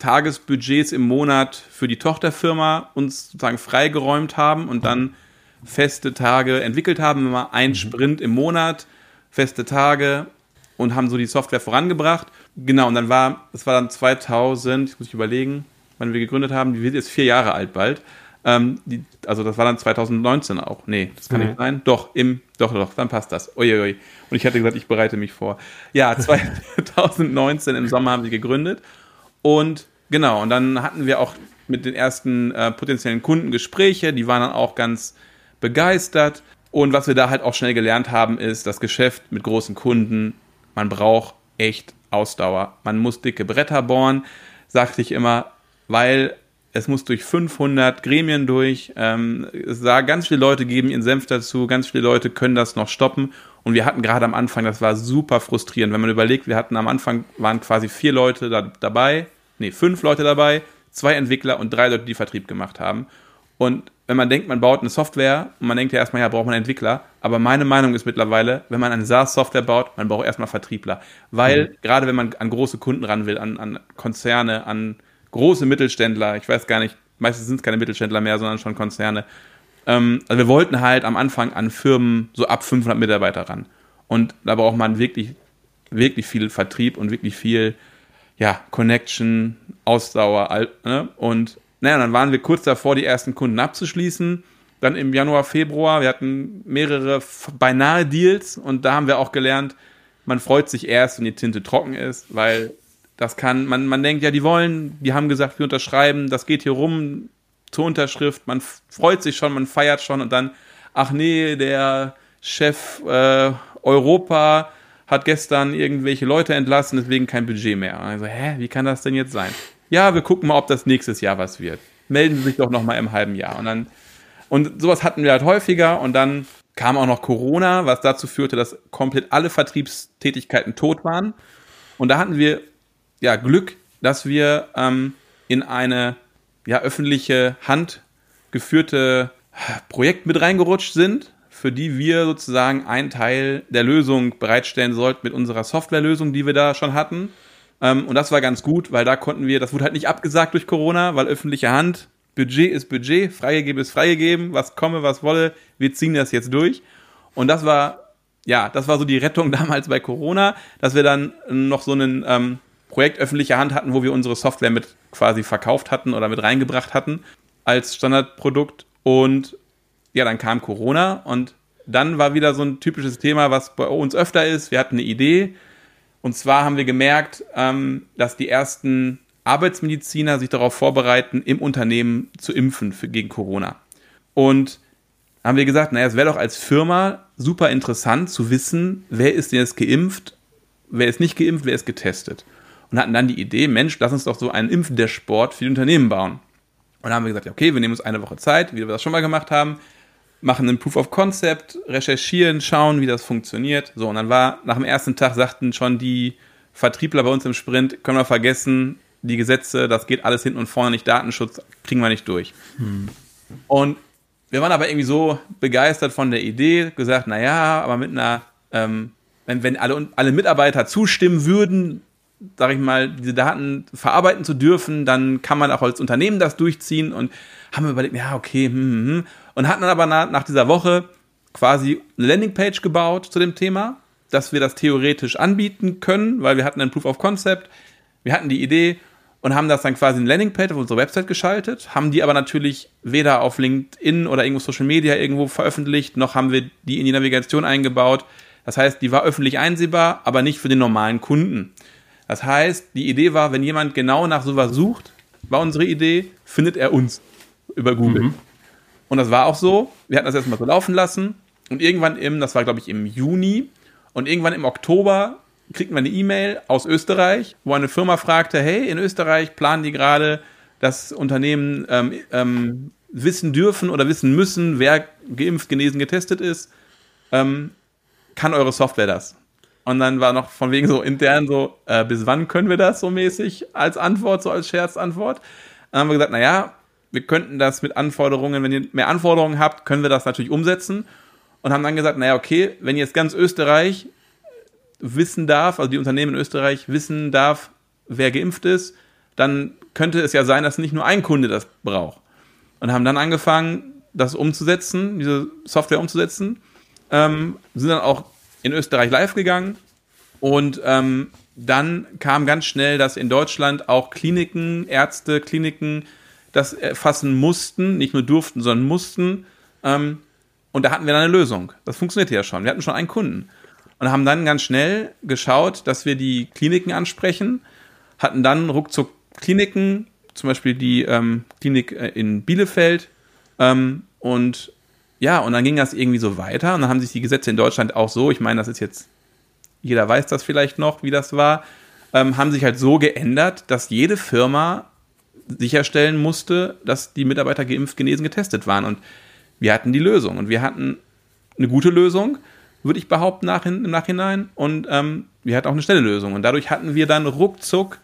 Tagesbudgets im Monat für die Tochterfirma uns sozusagen freigeräumt haben und dann feste Tage entwickelt haben, immer ein mhm. Sprint im Monat, feste Tage und haben so die Software vorangebracht. Genau, und dann war, es war dann 2000, ich muss ich überlegen, wann wir gegründet haben, die wird jetzt vier Jahre alt bald. Ähm, die, also das war dann 2019 auch. Nee, das kann mhm. nicht sein. Doch, im, doch, doch, dann passt das. Uiuiui. Und ich hatte gesagt, ich bereite mich vor. Ja, 2019 im Sommer haben sie gegründet. Und genau, und dann hatten wir auch mit den ersten äh, potenziellen Kunden Gespräche, die waren dann auch ganz begeistert. Und was wir da halt auch schnell gelernt haben, ist, das Geschäft mit großen Kunden man braucht echt Ausdauer. Man muss dicke Bretter bohren, sagte ich immer, weil es muss durch 500 Gremien durch. Ähm, es sah, ganz viele Leute geben ihren Senf dazu, ganz viele Leute können das noch stoppen. Und wir hatten gerade am Anfang, das war super frustrierend, wenn man überlegt, wir hatten am Anfang waren quasi vier Leute da, dabei, nee, fünf Leute dabei, zwei Entwickler und drei Leute, die Vertrieb gemacht haben. Und wenn man denkt, man baut eine Software und man denkt ja erstmal, ja, braucht man Entwickler. Aber meine Meinung ist mittlerweile, wenn man eine SaaS-Software baut, man braucht erstmal Vertriebler. Weil mhm. gerade wenn man an große Kunden ran will, an, an Konzerne, an große Mittelständler, ich weiß gar nicht, meistens sind es keine Mittelständler mehr, sondern schon Konzerne. Ähm, also wir wollten halt am Anfang an Firmen so ab 500 Mitarbeiter ran. Und da braucht man wirklich, wirklich viel Vertrieb und wirklich viel, ja, Connection, Ausdauer, ne? und naja, dann waren wir kurz davor, die ersten Kunden abzuschließen. dann im Januar, Februar, wir hatten mehrere beinahe Deals und da haben wir auch gelernt, man freut sich erst, wenn die Tinte trocken ist, weil das kann, man, man denkt, ja, die wollen, die haben gesagt, wir unterschreiben, das geht hier rum zur Unterschrift, man freut sich schon, man feiert schon und dann, ach nee, der Chef äh, Europa hat gestern irgendwelche Leute entlassen, deswegen kein Budget mehr. Also, hä, wie kann das denn jetzt sein? Ja, wir gucken mal, ob das nächstes Jahr was wird. Melden Sie sich doch noch mal im halben Jahr. Und dann, und sowas hatten wir halt häufiger und dann kam auch noch Corona, was dazu führte, dass komplett alle Vertriebstätigkeiten tot waren. Und da hatten wir ja Glück, dass wir ähm, in eine ja öffentliche Hand geführte Projekt mit reingerutscht sind, für die wir sozusagen einen Teil der Lösung bereitstellen sollten mit unserer Softwarelösung, die wir da schon hatten. Ähm, und das war ganz gut, weil da konnten wir, das wurde halt nicht abgesagt durch Corona, weil öffentliche Hand, Budget ist Budget, freigegeben ist freigegeben, was komme, was wolle, wir ziehen das jetzt durch. Und das war, ja, das war so die Rettung damals bei Corona, dass wir dann noch so ein ähm, Projekt öffentlicher Hand hatten, wo wir unsere Software mit quasi verkauft hatten oder mit reingebracht hatten als Standardprodukt. Und ja, dann kam Corona und dann war wieder so ein typisches Thema, was bei uns öfter ist. Wir hatten eine Idee, und zwar haben wir gemerkt, ähm, dass die ersten Arbeitsmediziner sich darauf vorbereiten, im Unternehmen zu impfen für, gegen Corona. Und haben wir gesagt, naja, es wäre doch als Firma super interessant zu wissen, wer ist denn jetzt geimpft, wer ist nicht geimpft, wer ist getestet. Und hatten dann die Idee, Mensch, lass uns doch so einen Impfdashboard für die Unternehmen bauen. Und dann haben wir gesagt, okay, wir nehmen uns eine Woche Zeit, wie wir das schon mal gemacht haben, machen einen Proof of Concept, recherchieren, schauen, wie das funktioniert. So, und dann war, nach dem ersten Tag sagten schon die Vertriebler bei uns im Sprint, können wir vergessen, die Gesetze, das geht alles hinten und vorne nicht, Datenschutz kriegen wir nicht durch. Hm. Und wir waren aber irgendwie so begeistert von der Idee, gesagt, na ja, aber mit einer, ähm, wenn, wenn alle, alle Mitarbeiter zustimmen würden, sag ich mal, diese Daten verarbeiten zu dürfen, dann kann man auch als Unternehmen das durchziehen und haben wir überlegt, ja, okay, hm, hm, hm und hatten dann aber nach, dieser Woche quasi eine Landingpage gebaut zu dem Thema, dass wir das theoretisch anbieten können, weil wir hatten ein Proof of Concept, wir hatten die Idee und haben das dann quasi in Landingpage auf unsere Website geschaltet, haben die aber natürlich weder auf LinkedIn oder irgendwo Social Media irgendwo veröffentlicht, noch haben wir die in die Navigation eingebaut. Das heißt, die war öffentlich einsehbar, aber nicht für den normalen Kunden. Das heißt, die Idee war, wenn jemand genau nach sowas sucht, war unsere Idee, findet er uns über Google. Mhm. Und das war auch so. Wir hatten das erstmal so laufen lassen. Und irgendwann im, das war glaube ich im Juni, und irgendwann im Oktober kriegten wir eine E-Mail aus Österreich, wo eine Firma fragte, hey, in Österreich planen die gerade, dass Unternehmen ähm, ähm, wissen dürfen oder wissen müssen, wer geimpft, genesen, getestet ist. Ähm, kann eure Software das? Und dann war noch von wegen so intern so, äh, bis wann können wir das so mäßig als Antwort, so als Scherzantwort? Dann haben wir gesagt, naja, wir könnten das mit Anforderungen, wenn ihr mehr Anforderungen habt, können wir das natürlich umsetzen. Und haben dann gesagt, naja, okay, wenn jetzt ganz Österreich wissen darf, also die Unternehmen in Österreich wissen darf, wer geimpft ist, dann könnte es ja sein, dass nicht nur ein Kunde das braucht. Und haben dann angefangen, das umzusetzen, diese Software umzusetzen. Ähm, sind dann auch in Österreich live gegangen. Und ähm, dann kam ganz schnell, dass in Deutschland auch Kliniken, Ärzte, Kliniken das erfassen mussten, nicht nur durften, sondern mussten. Ähm, und da hatten wir dann eine Lösung. Das funktionierte ja schon. Wir hatten schon einen Kunden. Und haben dann ganz schnell geschaut, dass wir die Kliniken ansprechen, hatten dann ruckzuck Kliniken, zum Beispiel die ähm, Klinik äh, in Bielefeld. Ähm, und ja, und dann ging das irgendwie so weiter. Und dann haben sich die Gesetze in Deutschland auch so, ich meine, das ist jetzt, jeder weiß das vielleicht noch, wie das war, ähm, haben sich halt so geändert, dass jede Firma sicherstellen musste, dass die Mitarbeiter geimpft, genesen, getestet waren. Und wir hatten die Lösung. Und wir hatten eine gute Lösung, würde ich behaupten, nach, im Nachhinein. Und ähm, wir hatten auch eine schnelle Lösung. Und dadurch hatten wir dann ruckzuck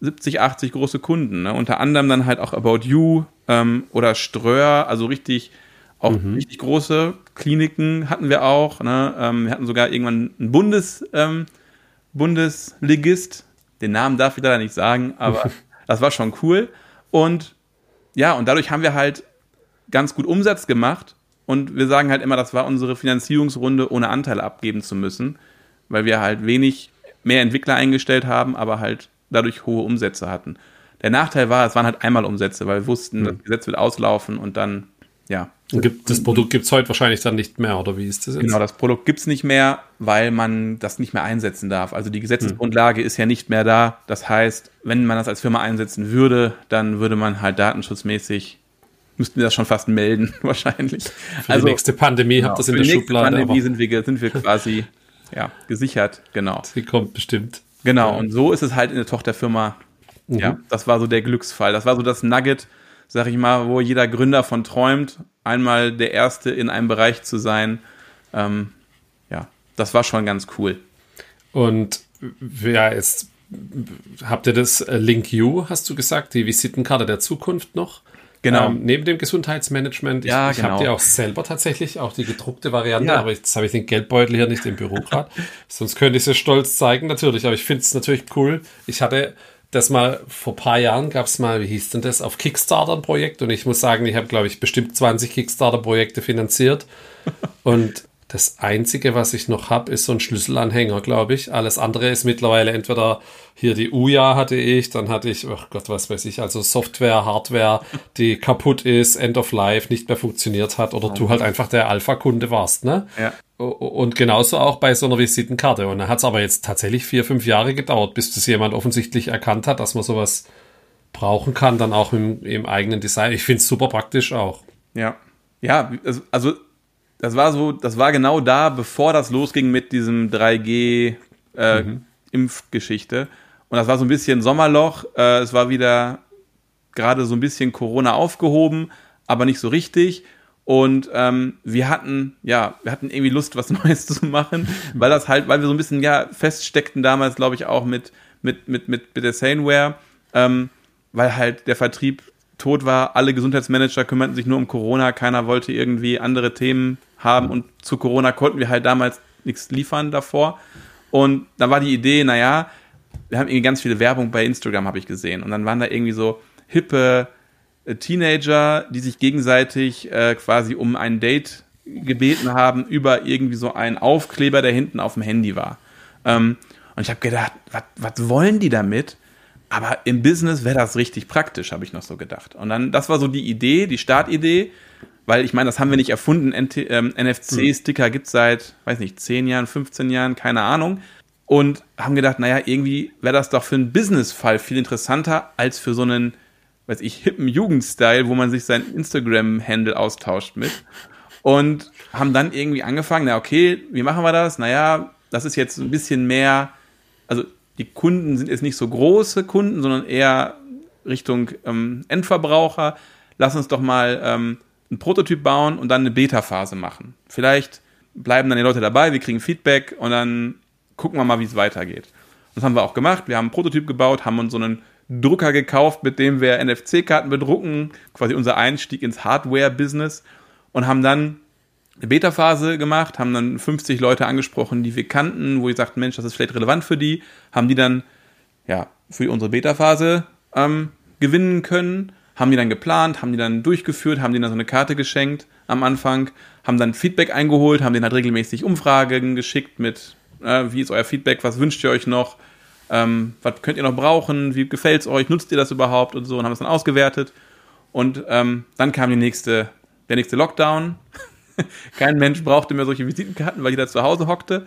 70, 80 große Kunden. Ne? Unter anderem dann halt auch About You ähm, oder Ströer, also richtig, auch mhm. richtig große Kliniken hatten wir auch. Ne? Ähm, wir hatten sogar irgendwann einen Bundes, ähm, Bundesligist. Den Namen darf ich leider nicht sagen, aber Das war schon cool. Und ja, und dadurch haben wir halt ganz gut Umsatz gemacht. Und wir sagen halt immer, das war unsere Finanzierungsrunde, ohne Anteile abgeben zu müssen, weil wir halt wenig mehr Entwickler eingestellt haben, aber halt dadurch hohe Umsätze hatten. Der Nachteil war, es waren halt einmal Umsätze, weil wir wussten, mhm. das Gesetz wird auslaufen und dann, ja, Gibt, das Produkt gibt es heute wahrscheinlich dann nicht mehr, oder wie ist das jetzt? Genau, das Produkt gibt es nicht mehr, weil man das nicht mehr einsetzen darf. Also die Gesetzesgrundlage hm. ist ja nicht mehr da. Das heißt, wenn man das als Firma einsetzen würde, dann würde man halt datenschutzmäßig, müssten wir das schon fast melden, wahrscheinlich. Für also, die nächste Pandemie genau, habt das in der Schublade. Pandemie sind wir, sind wir quasi ja, gesichert, genau. Sie kommt bestimmt. Genau, und so ist es halt in der Tochterfirma. Mhm. Ja, das war so der Glücksfall. Das war so das Nugget, sag ich mal, wo jeder Gründer von träumt, einmal der Erste in einem Bereich zu sein. Ähm, ja, das war schon ganz cool. Und ja, jetzt habt ihr das äh, Link U, hast du gesagt, die Visitenkarte der Zukunft noch? Genau. Ähm, neben dem Gesundheitsmanagement. Ich, ja, ich genau. habe die auch selber tatsächlich, auch die gedruckte Variante, ja. aber jetzt habe ich den Geldbeutel hier nicht im Büro gerade. Sonst könnte ich es stolz zeigen, natürlich. Aber ich finde es natürlich cool. Ich hatte das mal vor paar Jahren gab es mal, wie hieß denn das, auf Kickstarter ein Projekt. Und ich muss sagen, ich habe, glaube ich, bestimmt 20 Kickstarter-Projekte finanziert. Und das Einzige, was ich noch habe, ist so ein Schlüsselanhänger, glaube ich. Alles andere ist mittlerweile entweder hier die UJA hatte ich, dann hatte ich, oh Gott, was weiß ich, also Software, Hardware, die kaputt ist, End of Life, nicht mehr funktioniert hat oder du halt einfach der Alpha-Kunde warst, ne? Ja. Und genauso auch bei so einer Visitenkarte. Und da hat es aber jetzt tatsächlich vier, fünf Jahre gedauert, bis das jemand offensichtlich erkannt hat, dass man sowas brauchen kann, dann auch im, im eigenen Design. Ich finde es super praktisch auch. Ja. Ja, also, also das war so, das war genau da, bevor das losging mit diesem 3G äh, mhm. Impfgeschichte. Und das war so ein bisschen Sommerloch. Äh, es war wieder gerade so ein bisschen Corona aufgehoben, aber nicht so richtig. Und ähm, wir hatten, ja, wir hatten irgendwie Lust, was Neues zu machen, weil das halt, weil wir so ein bisschen ja feststeckten damals, glaube ich, auch mit, mit, mit, mit, mit der Saneware, ähm, weil halt der Vertrieb tot war, alle Gesundheitsmanager kümmerten sich nur um Corona, keiner wollte irgendwie andere Themen haben und zu Corona konnten wir halt damals nichts liefern davor. Und da war die Idee, naja, wir haben irgendwie ganz viele Werbung bei Instagram, habe ich gesehen. Und dann waren da irgendwie so hippe äh, Teenager, die sich gegenseitig äh, quasi um ein Date gebeten haben über irgendwie so einen Aufkleber, der hinten auf dem Handy war. Ähm, und ich habe gedacht, was wollen die damit? Aber im Business wäre das richtig praktisch, habe ich noch so gedacht. Und dann, das war so die Idee, die Startidee weil ich meine, das haben wir nicht erfunden. Ähm, NFC-Sticker hm. gibt es seit, weiß nicht, 10 Jahren, 15 Jahren, keine Ahnung. Und haben gedacht, naja, irgendwie wäre das doch für einen Business-Fall viel interessanter als für so einen, weiß ich, hippen Jugendstyle, wo man sich sein Instagram-Handle austauscht mit. Und haben dann irgendwie angefangen, na okay, wie machen wir das? Naja, das ist jetzt ein bisschen mehr, also die Kunden sind jetzt nicht so große Kunden, sondern eher Richtung ähm, Endverbraucher. Lass uns doch mal ähm, einen Prototyp bauen und dann eine Beta-Phase machen. Vielleicht bleiben dann die Leute dabei, wir kriegen Feedback und dann gucken wir mal, wie es weitergeht. Das haben wir auch gemacht. Wir haben einen Prototyp gebaut, haben uns so einen Drucker gekauft, mit dem wir NFC-Karten bedrucken, quasi unser Einstieg ins Hardware-Business und haben dann eine Beta-Phase gemacht, haben dann 50 Leute angesprochen, die wir kannten, wo wir sagten, Mensch, das ist vielleicht relevant für die, haben die dann ja für unsere Beta-Phase ähm, gewinnen können haben die dann geplant, haben die dann durchgeführt, haben denen dann so eine Karte geschenkt am Anfang, haben dann Feedback eingeholt, haben denen halt regelmäßig Umfragen geschickt mit, äh, wie ist euer Feedback, was wünscht ihr euch noch, ähm, was könnt ihr noch brauchen, wie gefällt es euch, nutzt ihr das überhaupt? Und so und haben das dann ausgewertet. Und ähm, dann kam die nächste, der nächste Lockdown. Kein Mensch brauchte mehr solche Visitenkarten, weil jeder zu Hause hockte.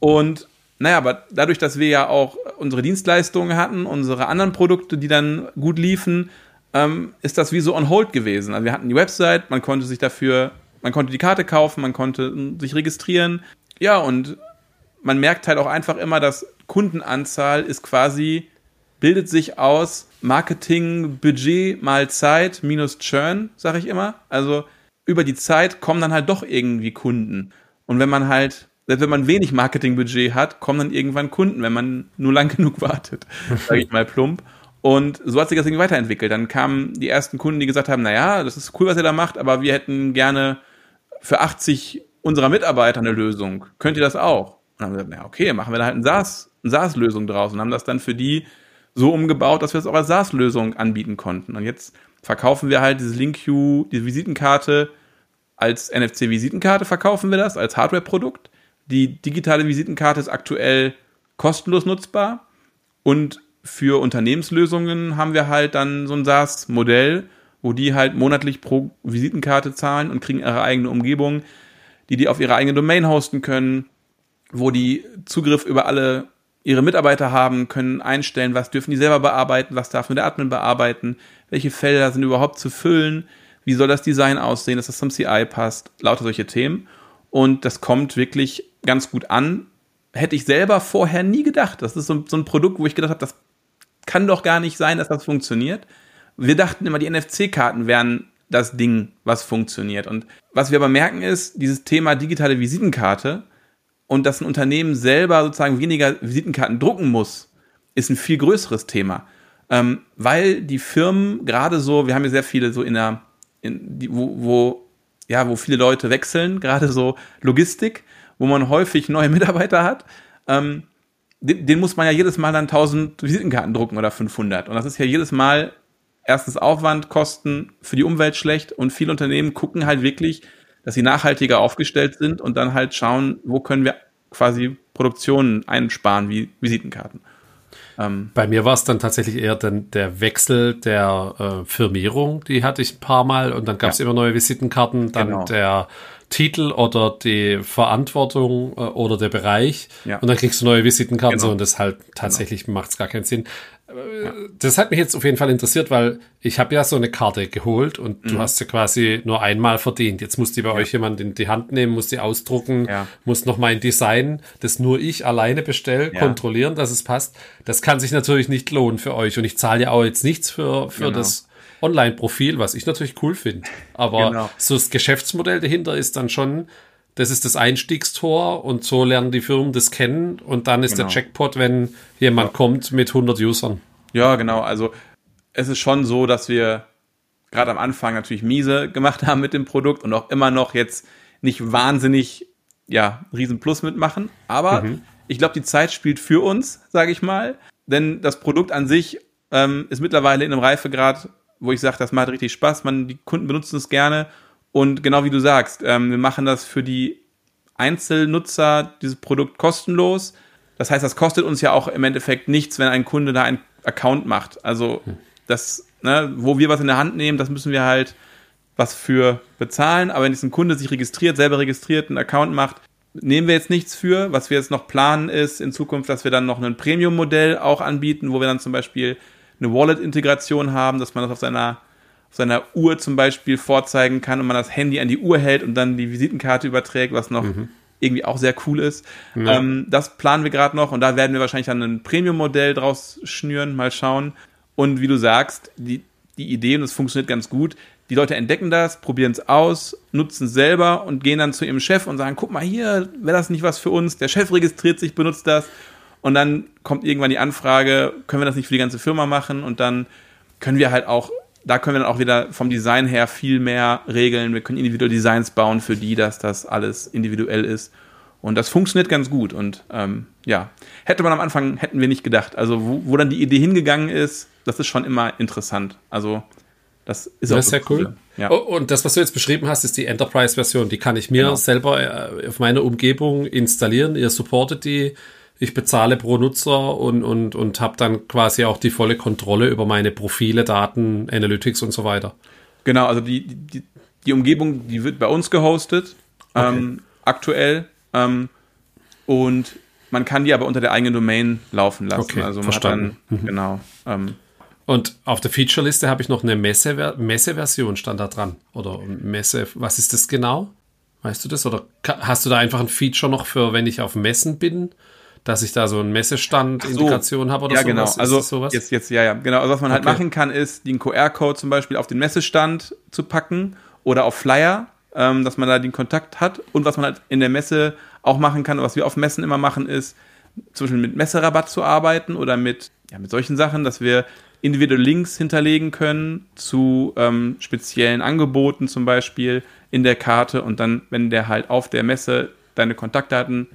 Und naja, aber dadurch, dass wir ja auch unsere Dienstleistungen hatten, unsere anderen Produkte, die dann gut liefen, ähm, ist das wie so on hold gewesen. Also wir hatten die Website, man konnte sich dafür, man konnte die Karte kaufen, man konnte sich registrieren. Ja, und man merkt halt auch einfach immer, dass Kundenanzahl ist quasi, bildet sich aus Marketing, Budget mal Zeit minus Churn, sag ich immer. Also über die Zeit kommen dann halt doch irgendwie Kunden. Und wenn man halt, selbst wenn man wenig Marketingbudget hat, kommen dann irgendwann Kunden, wenn man nur lang genug wartet, sage ich mal plump. Und so hat sich das irgendwie weiterentwickelt. Dann kamen die ersten Kunden, die gesagt haben, naja, das ist cool, was ihr da macht, aber wir hätten gerne für 80 unserer Mitarbeiter eine Lösung. Könnt ihr das auch? Und haben gesagt, naja, okay, machen wir da halt eine SaaS, eine SaaS-Lösung draus und haben das dann für die so umgebaut, dass wir es auch als SaaS-Lösung anbieten konnten. Und jetzt verkaufen wir halt diese LinkQ, diese Visitenkarte als NFC-Visitenkarte verkaufen wir das, als Hardware-Produkt. Die digitale Visitenkarte ist aktuell kostenlos nutzbar und Unternehmenslösungen haben wir halt dann so ein SaaS-Modell, wo die halt monatlich pro Visitenkarte zahlen und kriegen ihre eigene Umgebung, die die auf ihre eigene Domain hosten können, wo die Zugriff über alle ihre Mitarbeiter haben, können einstellen, was dürfen die selber bearbeiten, was darf nur der Admin bearbeiten, welche Felder sind überhaupt zu füllen, wie soll das Design aussehen, dass das zum CI passt, lauter solche Themen. Und das kommt wirklich ganz gut an. Hätte ich selber vorher nie gedacht. Das ist so, so ein Produkt, wo ich gedacht habe, das kann doch gar nicht sein, dass das funktioniert. Wir dachten immer, die NFC-Karten wären das Ding, was funktioniert. Und was wir aber merken ist, dieses Thema digitale Visitenkarte und dass ein Unternehmen selber sozusagen weniger Visitenkarten drucken muss, ist ein viel größeres Thema. Ähm, weil die Firmen gerade so, wir haben ja sehr viele so in der, in die, wo, wo, ja, wo viele Leute wechseln, gerade so Logistik, wo man häufig neue Mitarbeiter hat, ähm, den, den, muss man ja jedes Mal dann 1000 Visitenkarten drucken oder 500. Und das ist ja jedes Mal erstens Aufwand, Kosten für die Umwelt schlecht und viele Unternehmen gucken halt wirklich, dass sie nachhaltiger aufgestellt sind und dann halt schauen, wo können wir quasi Produktionen einsparen, wie Visitenkarten. Ähm, Bei mir war es dann tatsächlich eher dann der Wechsel der äh, Firmierung, die hatte ich ein paar Mal und dann gab es ja. immer neue Visitenkarten, dann genau. der Titel oder die Verantwortung äh, oder der Bereich ja. und dann kriegst du neue Visitenkarten genau. so und das halt tatsächlich genau. macht es gar keinen Sinn. Ja. Das hat mich jetzt auf jeden Fall interessiert, weil ich habe ja so eine Karte geholt und mhm. du hast sie quasi nur einmal verdient. Jetzt muss die bei ja. euch jemand in die Hand nehmen, muss die ausdrucken, muss noch mein Design, das nur ich alleine bestelle, kontrollieren, dass es passt. Das kann sich natürlich nicht lohnen für euch und ich zahle ja auch jetzt nichts für, für genau. das Online-Profil, was ich natürlich cool finde. Aber genau. so das Geschäftsmodell dahinter ist dann schon, das ist das Einstiegstor und so lernen die Firmen das kennen und dann ist genau. der Jackpot, wenn jemand ja. kommt mit 100 Usern. Ja, genau. Also es ist schon so, dass wir gerade am Anfang natürlich miese gemacht haben mit dem Produkt und auch immer noch jetzt nicht wahnsinnig, ja, riesen Plus mitmachen. Aber mhm. ich glaube, die Zeit spielt für uns, sage ich mal. Denn das Produkt an sich ähm, ist mittlerweile in einem Reifegrad, wo ich sage, das macht richtig Spaß. Man, die Kunden benutzen es gerne. Und genau wie du sagst, ähm, wir machen das für die Einzelnutzer, dieses Produkt kostenlos. Das heißt, das kostet uns ja auch im Endeffekt nichts, wenn ein Kunde da einen Account macht. Also das, ne, wo wir was in der Hand nehmen, das müssen wir halt was für bezahlen. Aber wenn jetzt ein Kunde sich registriert, selber registriert, einen Account macht, nehmen wir jetzt nichts für. Was wir jetzt noch planen ist in Zukunft, dass wir dann noch ein Premium-Modell auch anbieten, wo wir dann zum Beispiel eine Wallet-Integration haben, dass man das auf seiner auf seiner Uhr zum Beispiel vorzeigen kann und man das Handy an die Uhr hält und dann die Visitenkarte überträgt, was noch mhm. irgendwie auch sehr cool ist. Ja. Ähm, das planen wir gerade noch und da werden wir wahrscheinlich dann ein Premium-Modell draus schnüren, mal schauen. Und wie du sagst, die, die Idee, und es funktioniert ganz gut, die Leute entdecken das, probieren es aus, nutzen es selber und gehen dann zu ihrem Chef und sagen, guck mal hier, wäre das nicht was für uns? Der Chef registriert sich, benutzt das und dann kommt irgendwann die Anfrage, können wir das nicht für die ganze Firma machen und dann können wir halt auch da können wir dann auch wieder vom Design her viel mehr regeln. Wir können individuelle Designs bauen für die, dass das alles individuell ist. Und das funktioniert ganz gut. Und ähm, ja, hätte man am Anfang, hätten wir nicht gedacht. Also, wo, wo dann die Idee hingegangen ist, das ist schon immer interessant. Also, das ist das auch ist sehr cool. Ja. Oh, und das, was du jetzt beschrieben hast, ist die Enterprise-Version. Die kann ich mir genau. selber äh, auf meiner Umgebung installieren. Ihr supportet die ich bezahle pro Nutzer und, und, und habe dann quasi auch die volle Kontrolle über meine Profile, Daten, Analytics und so weiter. Genau, also die, die, die Umgebung, die wird bei uns gehostet, okay. ähm, aktuell. Ähm, und man kann die aber unter der eigenen Domain laufen lassen. Okay, also man verstanden. Dann, mhm. Genau. Ähm, und auf der Feature-Liste habe ich noch eine Messe-Version, Messe stand da dran. Oder Messe, was ist das genau? Weißt du das? Oder hast du da einfach ein Feature noch für, wenn ich auf Messen bin? Dass ich da so einen Messestand-Integration so. habe oder ja, genau. Also sowas? jetzt, jetzt, ja, ja, genau. Also was man halt okay. halt machen kann, ist, den QR-Code zum Beispiel auf den Messestand zu packen oder auf Flyer, ähm, dass man da den Kontakt hat. Und was man halt in der Messe auch machen kann, was wir auf Messen immer machen, ist, zum Beispiel mit Messerabatt zu arbeiten oder mit, ja, mit solchen Sachen, dass wir individuelle Links hinterlegen können zu ähm, speziellen Angeboten zum Beispiel in der Karte und dann, wenn der halt auf der Messe deine Kontaktdaten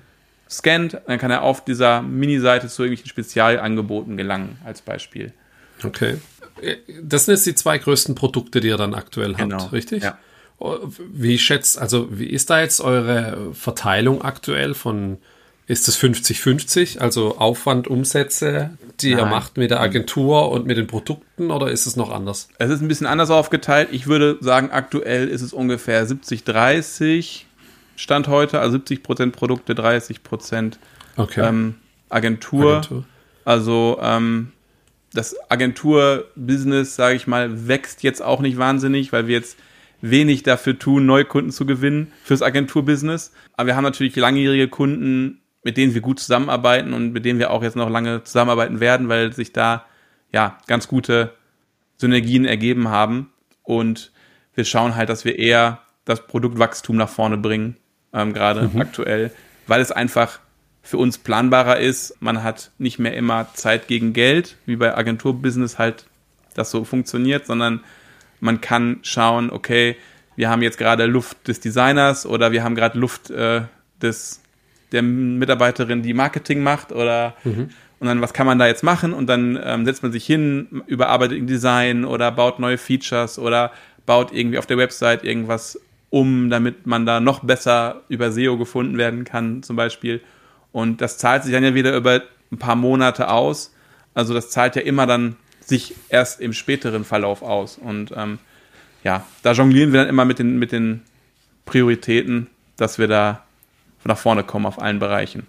scannt, dann kann er auf dieser Mini-Seite zu irgendwelchen Spezialangeboten gelangen, als Beispiel. Okay. Das sind jetzt die zwei größten Produkte, die ihr dann aktuell genau. habt, richtig? Ja. Wie schätzt, also wie ist da jetzt eure Verteilung aktuell von Ist es 50-50, also Aufwand, Umsätze, die Nein. ihr macht mit der Agentur und mit den Produkten oder ist es noch anders? Es ist ein bisschen anders aufgeteilt. Ich würde sagen, aktuell ist es ungefähr 70-30 Stand heute, also 70% Produkte, 30% okay. ähm, Agentur. Agentur. Also ähm, das Agentur-Business, sage ich mal, wächst jetzt auch nicht wahnsinnig, weil wir jetzt wenig dafür tun, neue Kunden zu gewinnen fürs Agenturbusiness. Aber wir haben natürlich langjährige Kunden, mit denen wir gut zusammenarbeiten und mit denen wir auch jetzt noch lange zusammenarbeiten werden, weil sich da ja ganz gute Synergien ergeben haben. Und wir schauen halt, dass wir eher das Produktwachstum nach vorne bringen, ähm, gerade mhm. aktuell, weil es einfach für uns planbarer ist. Man hat nicht mehr immer Zeit gegen Geld, wie bei Agenturbusiness halt das so funktioniert, sondern man kann schauen, okay, wir haben jetzt gerade Luft des Designers oder wir haben gerade Luft äh, des der Mitarbeiterin, die Marketing macht oder mhm. und dann was kann man da jetzt machen und dann ähm, setzt man sich hin, überarbeitet ein Design oder baut neue Features oder baut irgendwie auf der Website irgendwas um, damit man da noch besser über SEO gefunden werden kann zum Beispiel und das zahlt sich dann ja wieder über ein paar Monate aus. Also das zahlt ja immer dann sich erst im späteren Verlauf aus und ähm, ja, da jonglieren wir dann immer mit den mit den Prioritäten, dass wir da nach vorne kommen auf allen Bereichen.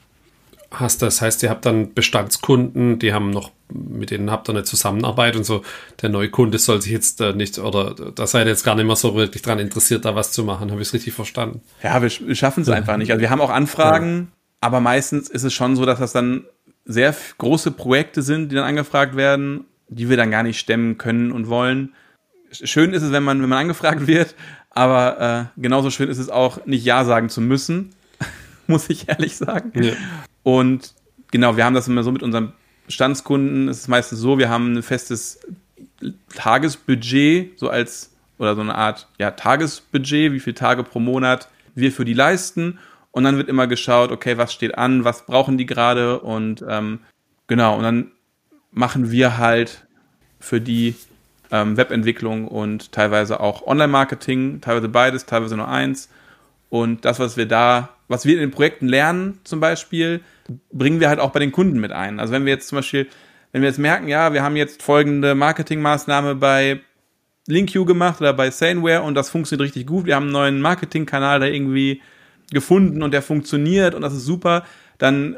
Hast das heißt, ihr habt dann Bestandskunden, die haben noch, mit denen habt ihr eine Zusammenarbeit und so. Der neue Kunde soll sich jetzt äh, nicht, oder da seid ihr jetzt gar nicht mehr so wirklich dran interessiert, da was zu machen. Habe ich es richtig verstanden? Ja, wir, wir schaffen es ja. einfach nicht. Also wir haben auch Anfragen, ja. aber meistens ist es schon so, dass das dann sehr große Projekte sind, die dann angefragt werden, die wir dann gar nicht stemmen können und wollen. Schön ist es, wenn man, wenn man angefragt wird, aber äh, genauso schön ist es auch, nicht Ja sagen zu müssen muss ich ehrlich sagen. Ja. Und genau, wir haben das immer so mit unseren Bestandskunden. Es ist meistens so, wir haben ein festes Tagesbudget, so als, oder so eine Art, ja, Tagesbudget, wie viele Tage pro Monat wir für die leisten. Und dann wird immer geschaut, okay, was steht an, was brauchen die gerade und ähm, genau, und dann machen wir halt für die ähm, Webentwicklung und teilweise auch Online-Marketing, teilweise beides, teilweise nur eins. Und das, was wir da was wir in den Projekten lernen, zum Beispiel, bringen wir halt auch bei den Kunden mit ein. Also wenn wir jetzt zum Beispiel, wenn wir jetzt merken, ja, wir haben jetzt folgende Marketingmaßnahme bei LinkU gemacht oder bei Saneware und das funktioniert richtig gut, wir haben einen neuen Marketingkanal da irgendwie gefunden und der funktioniert und das ist super, dann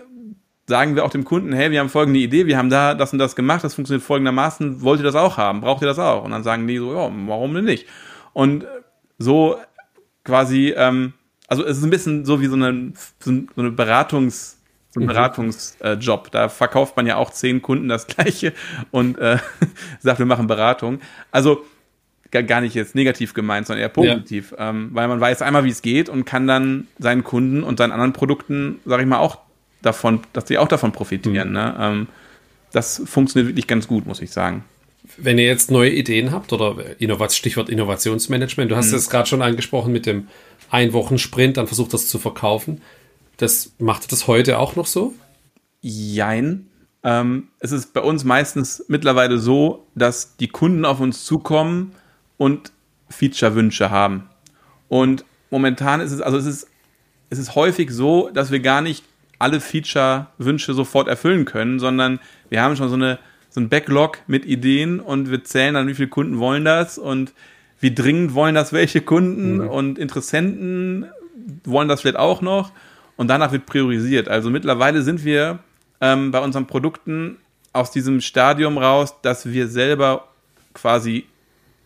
sagen wir auch dem Kunden, hey, wir haben folgende Idee, wir haben da das und das gemacht, das funktioniert folgendermaßen, wollt ihr das auch haben? Braucht ihr das auch? Und dann sagen die so, ja, warum denn nicht? Und so quasi ähm, also es ist ein bisschen so wie so eine, so eine Beratungs, so ein mhm. Beratungsjob. Äh, da verkauft man ja auch zehn Kunden das gleiche und äh, sagt, wir machen Beratung. Also gar nicht jetzt negativ gemeint, sondern eher positiv, ja. ähm, weil man weiß einmal, wie es geht und kann dann seinen Kunden und seinen anderen Produkten, sage ich mal, auch davon, dass sie auch davon profitieren. Mhm. Ne? Ähm, das funktioniert wirklich ganz gut, muss ich sagen. Wenn ihr jetzt neue Ideen habt oder Innovat Stichwort Innovationsmanagement, du hast mhm. es gerade schon angesprochen mit dem ein Wochen Sprint, dann versucht das zu verkaufen. Das macht das heute auch noch so? Jein. Ähm, es ist bei uns meistens mittlerweile so, dass die Kunden auf uns zukommen und Feature-Wünsche haben. Und momentan ist es, also es ist, es ist häufig so, dass wir gar nicht alle Feature-Wünsche sofort erfüllen können, sondern wir haben schon so eine so ein Backlog mit Ideen und wir zählen dann, wie viele Kunden wollen das und wie dringend wollen das welche Kunden mhm. und Interessenten wollen das vielleicht auch noch und danach wird priorisiert. Also mittlerweile sind wir ähm, bei unseren Produkten aus diesem Stadium raus, dass wir selber quasi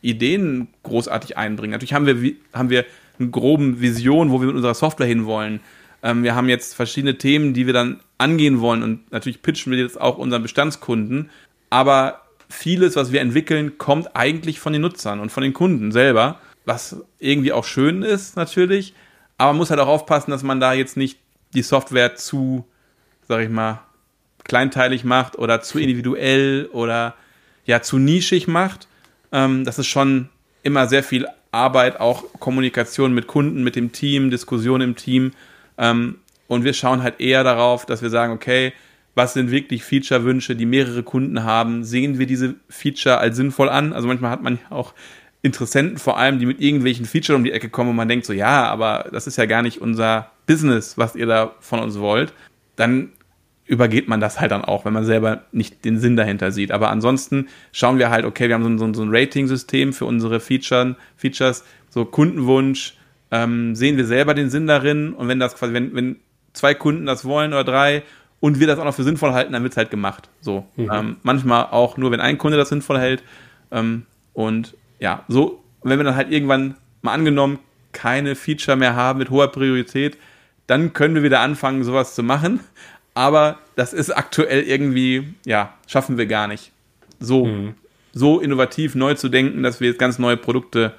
Ideen großartig einbringen. Natürlich haben wir, haben wir eine groben Vision, wo wir mit unserer Software hinwollen. Ähm, wir haben jetzt verschiedene Themen, die wir dann angehen wollen und natürlich pitchen wir jetzt auch unseren Bestandskunden. Aber vieles, was wir entwickeln, kommt eigentlich von den Nutzern und von den Kunden selber, was irgendwie auch schön ist natürlich, aber man muss halt auch aufpassen, dass man da jetzt nicht die Software zu, sag ich mal, kleinteilig macht oder zu individuell oder ja zu nischig macht. Ähm, das ist schon immer sehr viel Arbeit, auch Kommunikation mit Kunden, mit dem Team, Diskussion im Team. Ähm, und wir schauen halt eher darauf, dass wir sagen, okay, was sind wirklich Feature-Wünsche, die mehrere Kunden haben, sehen wir diese Feature als sinnvoll an. Also manchmal hat man ja auch Interessenten vor allem, die mit irgendwelchen Feature um die Ecke kommen und man denkt so, ja, aber das ist ja gar nicht unser Business, was ihr da von uns wollt. dann übergeht man das halt dann auch, wenn man selber nicht den Sinn dahinter sieht. Aber ansonsten schauen wir halt, okay, wir haben so ein, so ein Rating-System für unsere Feature, Features, so Kundenwunsch, ähm, sehen wir selber den Sinn darin und wenn das quasi, wenn, wenn zwei Kunden das wollen oder drei und wir das auch noch für sinnvoll halten, dann wird es halt gemacht. So. Mhm. Ähm, manchmal auch nur, wenn ein Kunde das sinnvoll hält. Ähm, und ja, so, wenn wir dann halt irgendwann mal angenommen keine Feature mehr haben mit hoher Priorität, dann können wir wieder anfangen, sowas zu machen. Aber das ist aktuell irgendwie, ja, schaffen wir gar nicht. So, mhm. so innovativ neu zu denken, dass wir jetzt ganz neue Produkte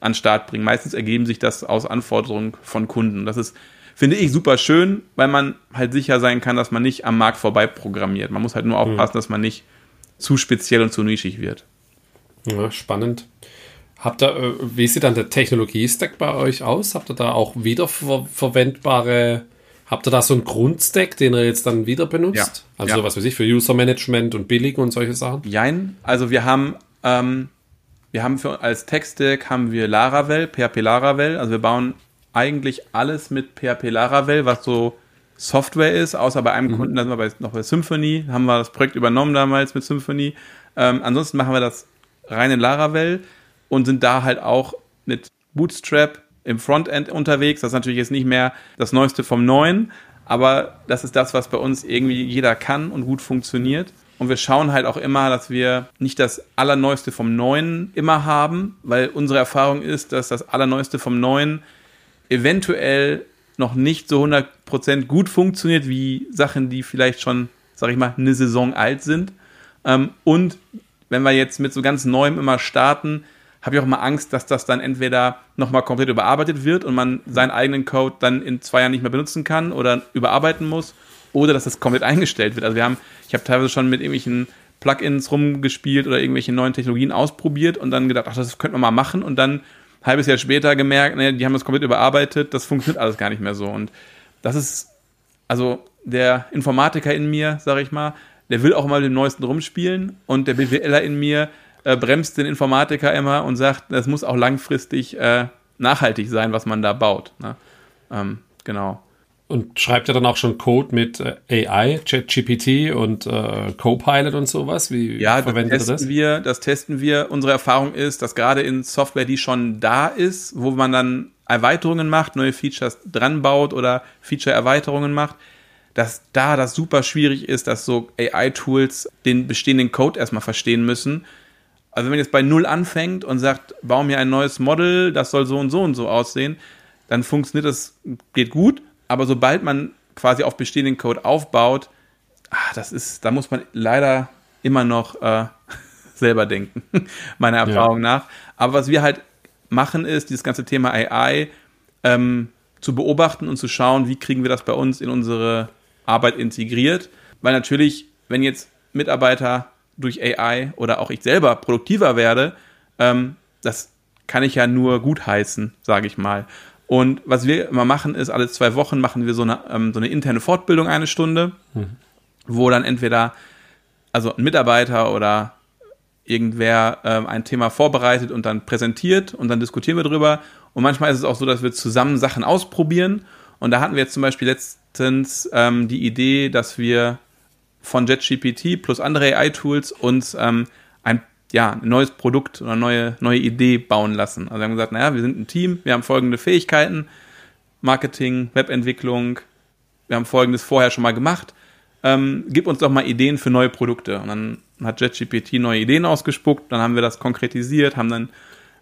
an den Start bringen. Meistens ergeben sich das aus Anforderungen von Kunden. Das ist Finde ich super schön, weil man halt sicher sein kann, dass man nicht am Markt vorbei programmiert. Man muss halt nur mhm. aufpassen, mhm. dass man nicht zu speziell und zu nischig wird. Ja, spannend. Habt ihr, äh, wie sieht dann der Technologie-Stack bei euch aus? Habt ihr da auch wiederverwendbare, habt ihr da so einen Grundstack, den ihr jetzt dann wieder benutzt? Ja. Also ja. was weiß ich, für User-Management und Billing und solche Sachen? Jein, also wir haben, ähm, wir haben für, als Tech-Stack haben wir Laravel, PHP Laravel, also wir bauen eigentlich alles mit PHP Laravel, was so Software ist, außer bei einem mhm. Kunden, da sind wir bei, noch bei Symfony, haben wir das Projekt übernommen damals mit Symfony. Ähm, ansonsten machen wir das rein in Laravel und sind da halt auch mit Bootstrap im Frontend unterwegs. Das ist natürlich jetzt nicht mehr das Neueste vom Neuen, aber das ist das, was bei uns irgendwie jeder kann und gut funktioniert. Und wir schauen halt auch immer, dass wir nicht das Allerneueste vom Neuen immer haben, weil unsere Erfahrung ist, dass das Allerneueste vom Neuen eventuell noch nicht so 100% gut funktioniert wie Sachen, die vielleicht schon, sag ich mal, eine Saison alt sind. Ähm, und wenn wir jetzt mit so ganz Neuem immer starten, habe ich auch mal Angst, dass das dann entweder nochmal komplett überarbeitet wird und man seinen eigenen Code dann in zwei Jahren nicht mehr benutzen kann oder überarbeiten muss oder dass das komplett eingestellt wird. Also wir haben, ich habe teilweise schon mit irgendwelchen Plugins rumgespielt oder irgendwelche neuen Technologien ausprobiert und dann gedacht, ach, das könnte man mal machen und dann halbes Jahr später gemerkt, ne, die haben das komplett überarbeitet, das funktioniert alles gar nicht mehr so. Und das ist, also der Informatiker in mir, sag ich mal, der will auch mal den neuesten rumspielen und der BWLer in mir äh, bremst den Informatiker immer und sagt, das muss auch langfristig äh, nachhaltig sein, was man da baut. Ne? Ähm, genau. Und schreibt er dann auch schon Code mit äh, AI, ChatGPT und äh, Copilot und sowas? Wie ja, verwendet das testen das? Wir, das testen wir. Unsere Erfahrung ist, dass gerade in Software, die schon da ist, wo man dann Erweiterungen macht, neue Features dran baut oder Feature-Erweiterungen macht, dass da das super schwierig ist, dass so AI-Tools den bestehenden Code erstmal verstehen müssen. Also wenn man jetzt bei Null anfängt und sagt, baue mir ein neues Model, das soll so und so und so aussehen, dann funktioniert das, geht gut aber sobald man quasi auf bestehenden Code aufbaut, ach, das ist, da muss man leider immer noch äh, selber denken, meiner Erfahrung ja. nach. Aber was wir halt machen, ist dieses ganze Thema AI ähm, zu beobachten und zu schauen, wie kriegen wir das bei uns in unsere Arbeit integriert. Weil natürlich, wenn jetzt Mitarbeiter durch AI oder auch ich selber produktiver werde, ähm, das kann ich ja nur gutheißen, sage ich mal. Und was wir immer machen, ist, alle zwei Wochen machen wir so eine, ähm, so eine interne Fortbildung, eine Stunde, mhm. wo dann entweder also ein Mitarbeiter oder irgendwer ähm, ein Thema vorbereitet und dann präsentiert und dann diskutieren wir drüber. Und manchmal ist es auch so, dass wir zusammen Sachen ausprobieren. Und da hatten wir jetzt zum Beispiel letztens ähm, die Idee, dass wir von JetGPT plus andere AI-Tools uns ähm, ja, ein neues Produkt oder eine neue, neue Idee bauen lassen. Also wir haben gesagt, naja, wir sind ein Team, wir haben folgende Fähigkeiten, Marketing, Webentwicklung, wir haben folgendes vorher schon mal gemacht. Ähm, gib uns doch mal Ideen für neue Produkte. Und dann hat JetGPT neue Ideen ausgespuckt, dann haben wir das konkretisiert, haben dann,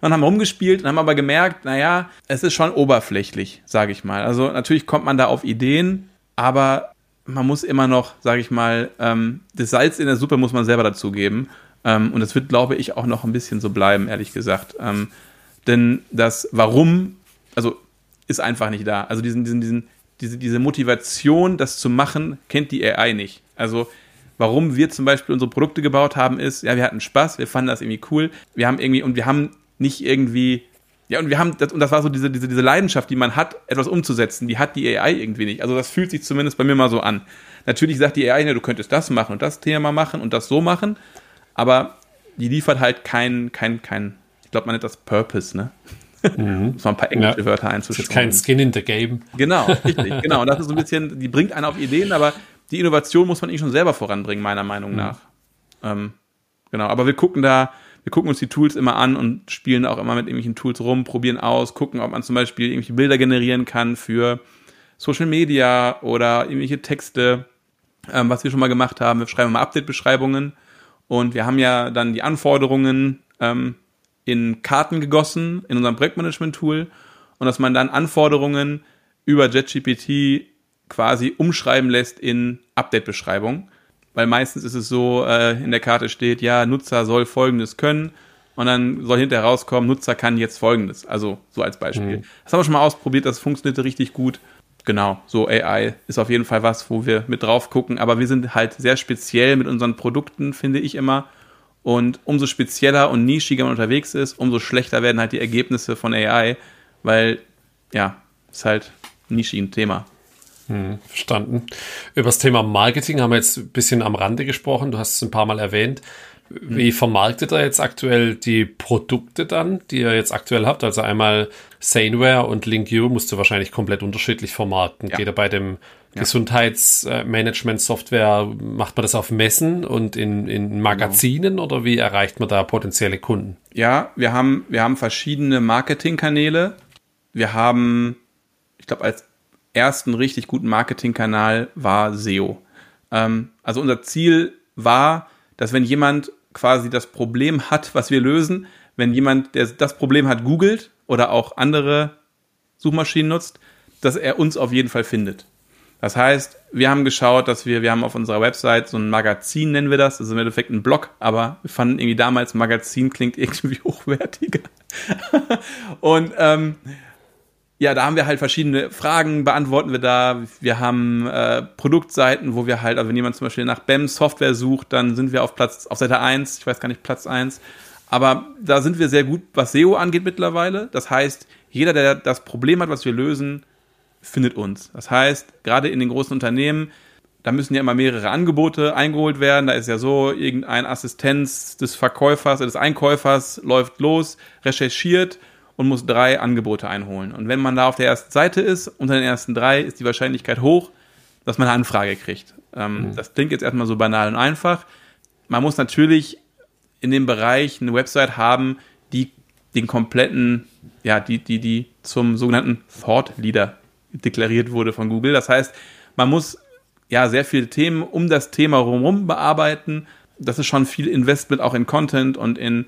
dann haben wir rumgespielt und haben aber gemerkt, naja, es ist schon oberflächlich, sage ich mal. Also natürlich kommt man da auf Ideen, aber man muss immer noch, sage ich mal, ähm, das Salz in der Suppe muss man selber dazugeben. Ähm, und das wird, glaube ich, auch noch ein bisschen so bleiben, ehrlich gesagt. Ähm, denn das Warum, also ist einfach nicht da. Also diesen, diesen, diesen, diese, diese Motivation, das zu machen, kennt die AI nicht. Also warum wir zum Beispiel unsere Produkte gebaut haben, ist, ja, wir hatten Spaß, wir fanden das irgendwie cool. Wir haben irgendwie, und wir haben nicht irgendwie, ja, und wir haben, das, und das war so diese, diese, diese Leidenschaft, die man hat, etwas umzusetzen, die hat die AI irgendwie nicht. Also das fühlt sich zumindest bei mir mal so an. Natürlich sagt die AI, ja, du könntest das machen und das Thema machen und das so machen aber die liefert halt kein, kein, kein, ich glaube, man nennt das Purpose, ne? Mhm. Muss man ein paar englische ja. Wörter einzustellen. kein Skin in the Game. Genau, richtig, genau. Und das ist so ein bisschen, die bringt einen auf Ideen, aber die Innovation muss man eh schon selber voranbringen, meiner Meinung mhm. nach. Ähm, genau, aber wir gucken da, wir gucken uns die Tools immer an und spielen auch immer mit irgendwelchen Tools rum, probieren aus, gucken, ob man zum Beispiel irgendwelche Bilder generieren kann für Social Media oder irgendwelche Texte, ähm, was wir schon mal gemacht haben. Wir schreiben mal Update-Beschreibungen und wir haben ja dann die Anforderungen ähm, in Karten gegossen in unserem Projektmanagement-Tool und dass man dann Anforderungen über JetGPT quasi umschreiben lässt in Update-Beschreibung. Weil meistens ist es so, äh, in der Karte steht, ja, Nutzer soll Folgendes können und dann soll hinterher rauskommen, Nutzer kann jetzt Folgendes. Also so als Beispiel. Mhm. Das haben wir schon mal ausprobiert, das funktionierte richtig gut. Genau, so AI ist auf jeden Fall was, wo wir mit drauf gucken, aber wir sind halt sehr speziell mit unseren Produkten, finde ich immer. Und umso spezieller und nischiger man unterwegs ist, umso schlechter werden halt die Ergebnisse von AI, weil, ja, ist halt ein nischigen Thema. Hm, verstanden. Über das Thema Marketing haben wir jetzt ein bisschen am Rande gesprochen. Du hast es ein paar Mal erwähnt. Wie hm. vermarktet ihr jetzt aktuell die Produkte dann, die ihr jetzt aktuell habt? Also einmal Saneware und LinkU musst du wahrscheinlich komplett unterschiedlich vermarkten. Ja. Geht er bei dem ja. Gesundheitsmanagement-Software, macht man das auf Messen und in, in Magazinen genau. oder wie erreicht man da potenzielle Kunden? Ja, wir haben, wir haben verschiedene Marketingkanäle. Wir haben, ich glaube, als ersten richtig guten Marketingkanal war SEO. Ähm, also unser Ziel war, dass wenn jemand quasi das Problem hat, was wir lösen, wenn jemand, der das Problem hat, googelt oder auch andere Suchmaschinen nutzt, dass er uns auf jeden Fall findet. Das heißt, wir haben geschaut, dass wir, wir haben auf unserer Website so ein Magazin, nennen wir das, das ist im Endeffekt ein Blog, aber wir fanden irgendwie damals Magazin klingt irgendwie hochwertiger. und ähm, ja, da haben wir halt verschiedene Fragen, beantworten wir da. Wir haben äh, Produktseiten, wo wir halt, also wenn jemand zum Beispiel nach BEM Software sucht, dann sind wir auf Platz, auf Seite 1, ich weiß gar nicht, Platz 1. Aber da sind wir sehr gut, was SEO angeht mittlerweile. Das heißt, jeder, der das Problem hat, was wir lösen, findet uns. Das heißt, gerade in den großen Unternehmen, da müssen ja immer mehrere Angebote eingeholt werden. Da ist ja so, irgendein Assistenz des Verkäufers, des Einkäufers läuft los, recherchiert und muss drei Angebote einholen. Und wenn man da auf der ersten Seite ist, unter den ersten drei, ist die Wahrscheinlichkeit hoch, dass man eine Anfrage kriegt. Ähm, mhm. Das klingt jetzt erstmal so banal und einfach. Man muss natürlich in dem Bereich eine Website haben, die den kompletten, ja, die, die, die zum sogenannten Thought Leader deklariert wurde von Google. Das heißt, man muss ja sehr viele Themen um das Thema herum bearbeiten. Das ist schon viel Investment auch in Content und in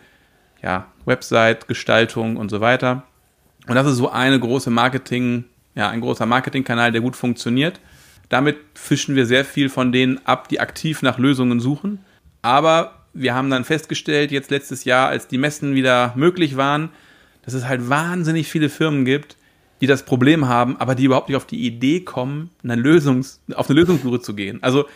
ja, Website-Gestaltung und so weiter. Und das ist so eine große Marketing, ja, ein großer Marketingkanal, der gut funktioniert. Damit fischen wir sehr viel von denen ab, die aktiv nach Lösungen suchen. Aber wir haben dann festgestellt, jetzt letztes Jahr, als die Messen wieder möglich waren, dass es halt wahnsinnig viele Firmen gibt, die das Problem haben, aber die überhaupt nicht auf die Idee kommen, eine Lösungs auf eine Lösungssuche zu gehen. Also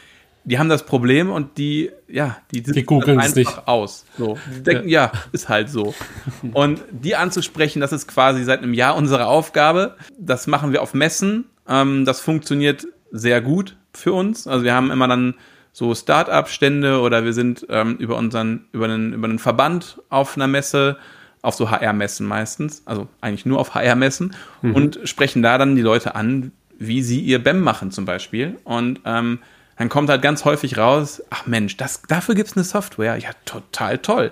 die haben das Problem und die, ja, die sind die googeln einfach nicht. aus. So. Die denken, ja. ja, ist halt so. Und die anzusprechen, das ist quasi seit einem Jahr unsere Aufgabe. Das machen wir auf Messen. Ähm, das funktioniert sehr gut für uns. Also wir haben immer dann so Start-up-Stände oder wir sind ähm, über unseren, über einen, über einen Verband auf einer Messe, auf so HR-Messen meistens, also eigentlich nur auf HR-Messen mhm. und sprechen da dann die Leute an, wie sie ihr BEM machen zum Beispiel. Und ähm, dann kommt halt ganz häufig raus, ach Mensch, das, dafür gibt's eine Software. Ja, total toll.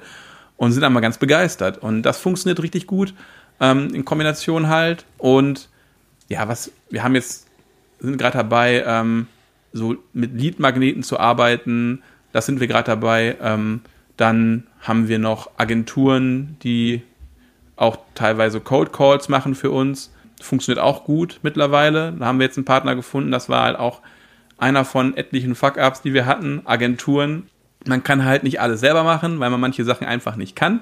Und sind dann mal ganz begeistert. Und das funktioniert richtig gut ähm, in Kombination halt. Und ja, was, wir haben jetzt, sind gerade dabei, ähm, so mit Lead-Magneten zu arbeiten. Das sind wir gerade dabei. Ähm, dann haben wir noch Agenturen, die auch teilweise Code Calls machen für uns. Funktioniert auch gut mittlerweile. Da haben wir jetzt einen Partner gefunden. Das war halt auch einer von etlichen Fuck-Ups, die wir hatten, Agenturen. Man kann halt nicht alles selber machen, weil man manche Sachen einfach nicht kann.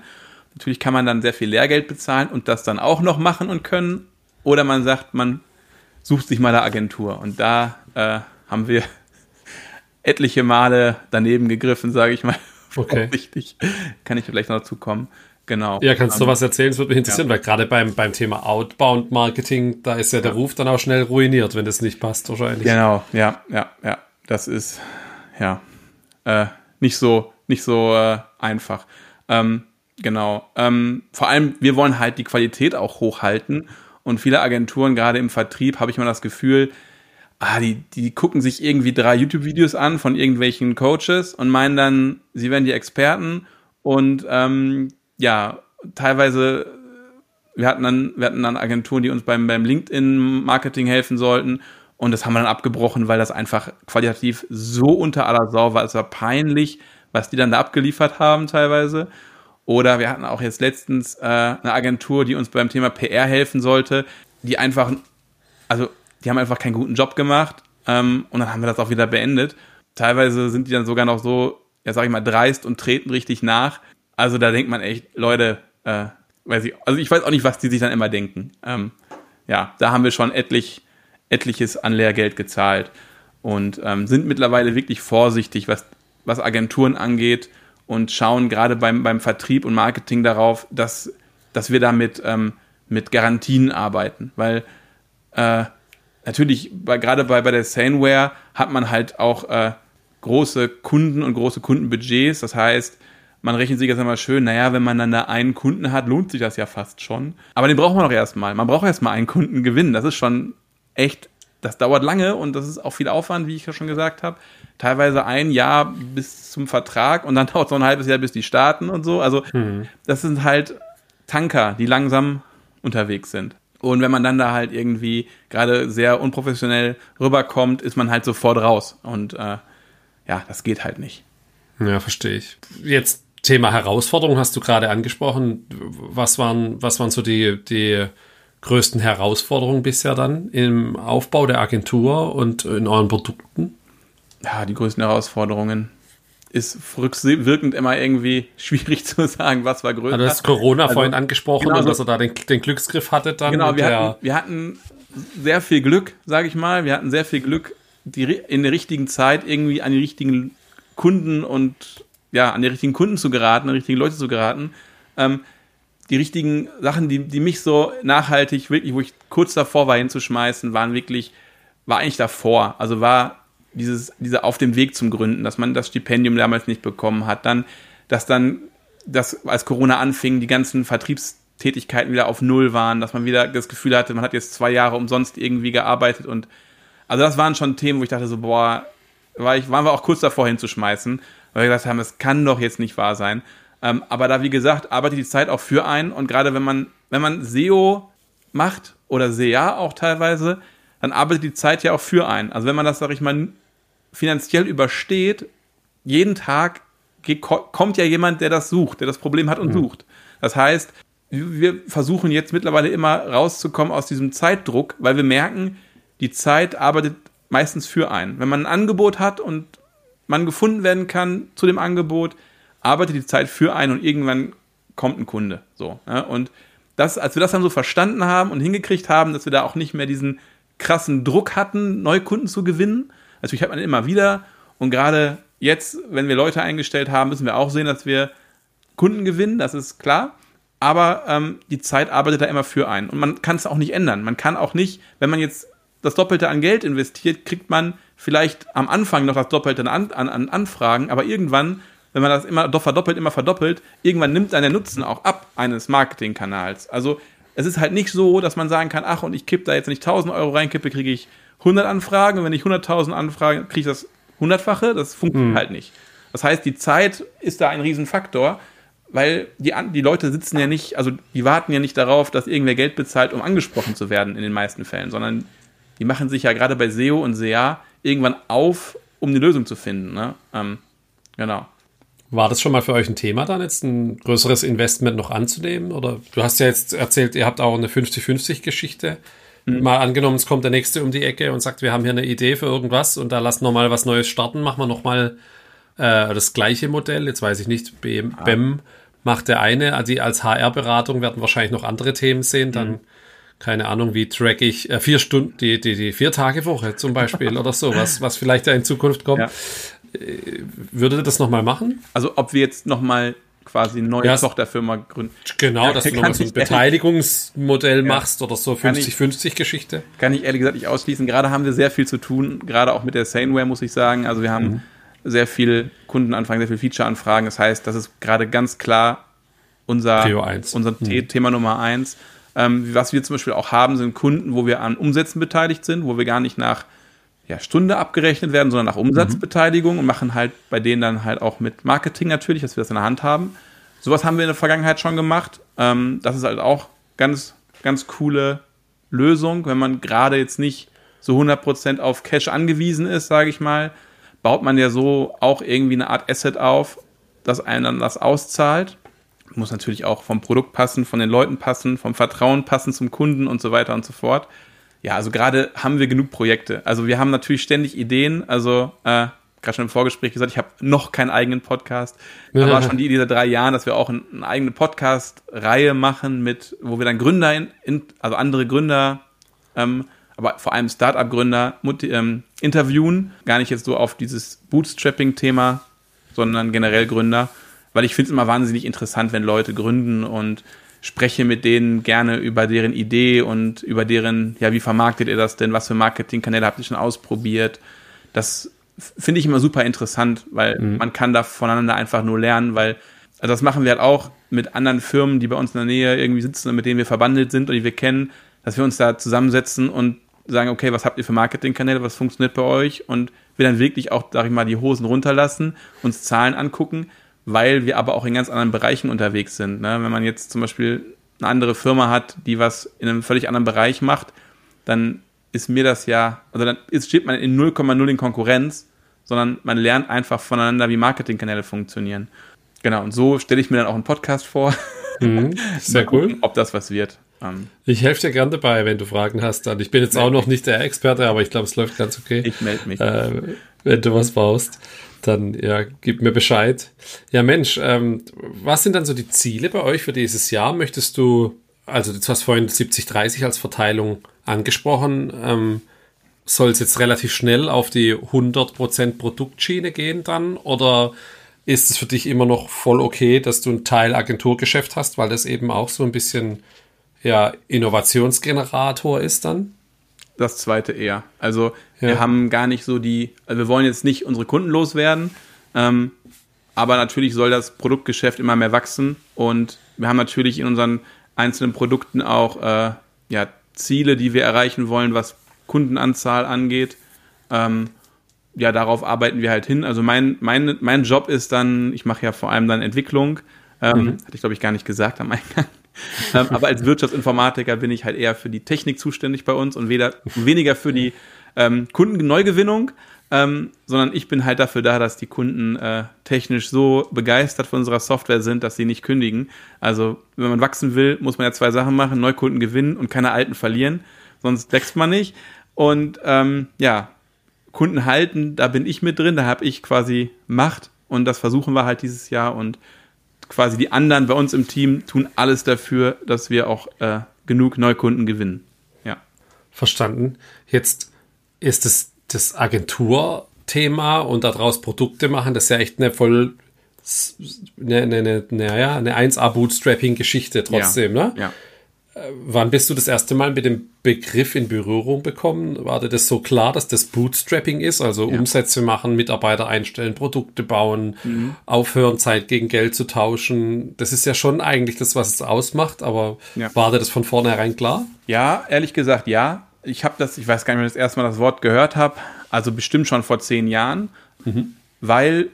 Natürlich kann man dann sehr viel Lehrgeld bezahlen und das dann auch noch machen und können. Oder man sagt, man sucht sich mal eine Agentur. Und da äh, haben wir etliche Male daneben gegriffen, sage ich mal. Okay. Kann ich vielleicht noch dazu kommen. Genau. Ja, kannst du was erzählen? Das würde mich interessieren, ja. weil gerade beim, beim Thema Outbound-Marketing, da ist ja der Ruf dann auch schnell ruiniert, wenn das nicht passt, wahrscheinlich. Genau, ja, ja, ja. Das ist, ja, äh, nicht so, nicht so äh, einfach. Ähm, Genau. Ähm, vor allem, wir wollen halt die Qualität auch hochhalten. Und viele Agenturen, gerade im Vertrieb, habe ich mal das Gefühl, ah, die, die gucken sich irgendwie drei YouTube-Videos an von irgendwelchen Coaches und meinen dann, sie wären die Experten. Und ähm, ja, teilweise, wir hatten dann, wir hatten dann Agenturen, die uns beim, beim LinkedIn-Marketing helfen sollten. Und das haben wir dann abgebrochen, weil das einfach qualitativ so unter aller Sau war. Es war peinlich, was die dann da abgeliefert haben teilweise. Oder wir hatten auch jetzt letztens äh, eine Agentur, die uns beim Thema PR helfen sollte, die einfach, also die haben einfach keinen guten Job gemacht ähm, und dann haben wir das auch wieder beendet. Teilweise sind die dann sogar noch so, ja sag ich mal, dreist und treten richtig nach. Also da denkt man echt, Leute, äh, weiß ich, also ich weiß auch nicht, was die sich dann immer denken. Ähm, ja, da haben wir schon etlich, etliches an Lehrgeld gezahlt und ähm, sind mittlerweile wirklich vorsichtig, was, was Agenturen angeht und schauen gerade beim, beim Vertrieb und Marketing darauf, dass, dass wir damit ähm, mit Garantien arbeiten. Weil äh, natürlich, bei, gerade bei, bei der Saneware hat man halt auch äh, große Kunden und große Kundenbudgets. Das heißt, man rechnet sich jetzt einmal schön, naja, wenn man dann da einen Kunden hat, lohnt sich das ja fast schon. Aber den braucht man doch erstmal. Man braucht erstmal einen Kunden gewinnen. Das ist schon echt, das dauert lange und das ist auch viel Aufwand, wie ich ja schon gesagt habe teilweise ein Jahr bis zum Vertrag und dann dauert es noch ein halbes Jahr, bis die starten und so. Also mhm. das sind halt Tanker, die langsam unterwegs sind. Und wenn man dann da halt irgendwie gerade sehr unprofessionell rüberkommt, ist man halt sofort raus. Und äh, ja, das geht halt nicht. Ja, verstehe ich. Jetzt Thema Herausforderung hast du gerade angesprochen. Was waren, was waren so die, die größten Herausforderungen bisher dann im Aufbau der Agentur und in euren Produkten? ja, die größten Herausforderungen ist rückwirkend immer irgendwie schwierig zu sagen, was war größer. Also du hast Corona also, vorhin angesprochen genau, und dass er da den, den, Glücksgriff hatte dann. Genau, wir hatten, wir hatten sehr viel Glück, sage ich mal. Wir hatten sehr viel Glück, die, in der richtigen Zeit irgendwie an die richtigen Kunden und ja, an die richtigen Kunden zu geraten, an die richtigen Leute zu geraten. Ähm, die richtigen Sachen, die, die mich so nachhaltig, wirklich, wo ich kurz davor war hinzuschmeißen, waren wirklich, war eigentlich davor. Also war dieses, diese auf dem Weg zum Gründen, dass man das Stipendium damals nicht bekommen hat, dann, dass dann, dass als Corona anfing, die ganzen Vertriebstätigkeiten wieder auf Null waren, dass man wieder das Gefühl hatte, man hat jetzt zwei Jahre umsonst irgendwie gearbeitet und also das waren schon Themen, wo ich dachte so, boah, war ich, waren wir auch kurz davor hinzuschmeißen, weil wir gesagt haben, es kann doch jetzt nicht wahr sein. Ähm, aber da, wie gesagt, arbeitet die Zeit auch für einen und gerade wenn man, wenn man SEO macht oder SEA auch teilweise, dann arbeitet die Zeit ja auch für einen. Also wenn man das, sag ich mal, finanziell übersteht, jeden Tag kommt ja jemand, der das sucht, der das Problem hat und mhm. sucht. Das heißt, wir versuchen jetzt mittlerweile immer rauszukommen aus diesem Zeitdruck, weil wir merken, die Zeit arbeitet meistens für einen. Wenn man ein Angebot hat und man gefunden werden kann zu dem Angebot, arbeitet die Zeit für einen und irgendwann kommt ein Kunde. So. Ja, und das, als wir das dann so verstanden haben und hingekriegt haben, dass wir da auch nicht mehr diesen krassen Druck hatten, neue Kunden zu gewinnen, Natürlich hat man immer wieder und gerade jetzt, wenn wir Leute eingestellt haben, müssen wir auch sehen, dass wir Kunden gewinnen, das ist klar. Aber ähm, die Zeit arbeitet da immer für einen. Und man kann es auch nicht ändern. Man kann auch nicht, wenn man jetzt das Doppelte an Geld investiert, kriegt man vielleicht am Anfang noch das Doppelte an, an, an Anfragen, aber irgendwann, wenn man das immer doch verdoppelt, immer verdoppelt, irgendwann nimmt dann der Nutzen auch ab eines Marketingkanals. Also es ist halt nicht so, dass man sagen kann, ach, und ich kippe da jetzt nicht 1000 Euro reinkippe, kriege ich 100 Anfragen und wenn ich 100.000 Anfragen kriege ich das hundertfache, das funktioniert mhm. halt nicht. Das heißt, die Zeit ist da ein Riesenfaktor, weil die, die Leute sitzen ja nicht, also die warten ja nicht darauf, dass irgendwer Geld bezahlt, um angesprochen zu werden in den meisten Fällen, sondern die machen sich ja gerade bei SEO und SEA irgendwann auf, um eine Lösung zu finden. Ne? Ähm, genau. War das schon mal für euch ein Thema dann jetzt ein größeres Investment noch anzunehmen? Oder du hast ja jetzt erzählt, ihr habt auch eine 50-50-Geschichte. Mhm. Mal angenommen, es kommt der nächste um die Ecke und sagt, wir haben hier eine Idee für irgendwas und da lassen wir mal was Neues starten, machen wir nochmal äh, das gleiche Modell. Jetzt weiß ich nicht, BM, ah. BEM macht der eine, die als HR-Beratung werden wahrscheinlich noch andere Themen sehen, dann mhm. Keine Ahnung, wie track ich äh, vier Stunden, die, die, die vier Tage Woche zum Beispiel oder so, was, was vielleicht da in Zukunft kommt. Ja. Äh, würde das nochmal machen? Also ob wir jetzt nochmal quasi eine neue ja, Tochterfirma gründen. Genau, ja, dass du nochmal so ein Beteiligungsmodell machst oder so 50-50-Geschichte. Kann ich ehrlich gesagt nicht ausschließen. Gerade haben wir sehr viel zu tun, gerade auch mit der Saneware, muss ich sagen. Also wir haben mhm. sehr viel Kundenanfragen, sehr viel Feature-Anfragen. Das heißt, das ist gerade ganz klar unser, unser Mhm. Thema Nummer eins. Ähm, was wir zum Beispiel auch haben, sind Kunden, wo wir an Umsätzen beteiligt sind, wo wir gar nicht nach ja, Stunde abgerechnet werden, sondern nach Umsatzbeteiligung und machen halt bei denen dann halt auch mit Marketing natürlich, dass wir das in der Hand haben. Sowas haben wir in der Vergangenheit schon gemacht. Ähm, das ist halt auch ganz, ganz coole Lösung, wenn man gerade jetzt nicht so 100% auf Cash angewiesen ist, sage ich mal, baut man ja so auch irgendwie eine Art Asset auf, das einem dann das auszahlt. Muss natürlich auch vom Produkt passen, von den Leuten passen, vom Vertrauen passen zum Kunden und so weiter und so fort. Ja, also gerade haben wir genug Projekte. Also wir haben natürlich ständig Ideen. Also äh, gerade schon im Vorgespräch gesagt, ich habe noch keinen eigenen Podcast. Da war schon die Idee seit drei Jahren, dass wir auch ein- eine eigene Podcast-Reihe machen, mit, wo wir dann Gründer, in, also andere Gründer, ähm, aber vor allem Startup-Gründer ähm, interviewen. Gar nicht jetzt so auf dieses Bootstrapping-Thema, sondern generell Gründer. Weil ich finde es immer wahnsinnig interessant, wenn Leute gründen und spreche mit denen gerne über deren Idee und über deren, ja, wie vermarktet ihr das denn? Was für Marketingkanäle habt ihr schon ausprobiert? Das finde ich immer super interessant, weil man kann da voneinander einfach nur lernen, weil also das machen wir halt auch mit anderen Firmen, die bei uns in der Nähe irgendwie sitzen und mit denen wir verbandelt sind und die wir kennen, dass wir uns da zusammensetzen und sagen, okay, was habt ihr für Marketingkanäle, was funktioniert bei euch und wir dann wirklich auch, sag ich mal, die Hosen runterlassen, uns Zahlen angucken, weil wir aber auch in ganz anderen Bereichen unterwegs sind. Ne? Wenn man jetzt zum Beispiel eine andere Firma hat, die was in einem völlig anderen Bereich macht, dann ist mir das ja, also dann ist, steht man in 0,0 in Konkurrenz, sondern man lernt einfach voneinander, wie Marketingkanäle funktionieren. Genau, und so stelle ich mir dann auch einen Podcast vor. Sehr Mal cool. gucken, Ob das was wird. Ähm, Ich helfe dir gern dabei, wenn du Fragen hast. Dann. Ich bin jetzt auch noch nicht der Experte, aber ich glaube, es läuft ganz okay. ich melde mich. äh, wenn du was brauchst, dann ja, gib mir Bescheid. Ja, Mensch, ähm, was sind dann so die Ziele bei euch für dieses Jahr? Möchtest du, also du hast vorhin 70-30 als Verteilung angesprochen, ähm, soll es jetzt relativ schnell auf die 100% Produktschiene gehen dann oder ist es für dich immer noch voll okay, dass du einen Teil Agenturgeschäft hast, weil das eben auch so ein bisschen ja, Innovationsgenerator ist dann? Das zweite eher. Also Ja. wir haben gar nicht so die, also wir wollen jetzt nicht unsere Kunden loswerden, ähm, aber natürlich soll das Produktgeschäft immer mehr wachsen und wir haben natürlich in unseren einzelnen Produkten auch äh, ja, Ziele, die wir erreichen wollen, was Kundenanzahl angeht. Ähm, ja, darauf arbeiten wir halt hin. Also mein, mein, mein Job ist dann, ich mache ja vor allem dann Entwicklung, ähm, hatte ich glaube ich gar nicht gesagt am Eingang. ähm, aber als Wirtschaftsinformatiker bin ich halt eher für die Technik zuständig bei uns und weder, weniger für die ähm, Kundenneugewinnung, ähm, sondern ich bin halt dafür da, dass die Kunden äh, technisch so begeistert von unserer Software sind, dass sie nicht kündigen. Also wenn man wachsen will, muss man ja zwei Sachen machen, Neukunden gewinnen und keine alten verlieren, sonst wächst man nicht. Und ähm, ja, Kunden halten, da bin ich mit drin, da habe ich quasi Macht und das versuchen wir halt dieses Jahr und quasi die anderen bei uns im Team tun alles dafür, dass wir auch äh, genug Neukunden gewinnen. Ja. Verstanden. Jetzt ist es das Agenturthema und daraus Produkte machen, das ist ja echt eine voll eine, eine, eine, naja, eine 1A Bootstrapping-Geschichte trotzdem, ja. ne? Ja. Wann bist du das erste Mal mit dem Begriff in Berührung bekommen? War dir das so klar, dass das Bootstrapping ist? Also Umsätze machen, Mitarbeiter einstellen, Produkte bauen, Mhm. aufhören, Zeit gegen Geld zu tauschen. Das ist ja schon eigentlich das, was es ausmacht, aber Ja. war dir das von vornherein klar? Ja, ehrlich gesagt, ja. Ich habe das, ich weiß gar nicht, wann ich das erste Mal das Wort gehört habe, also bestimmt schon vor zehn Jahren, weil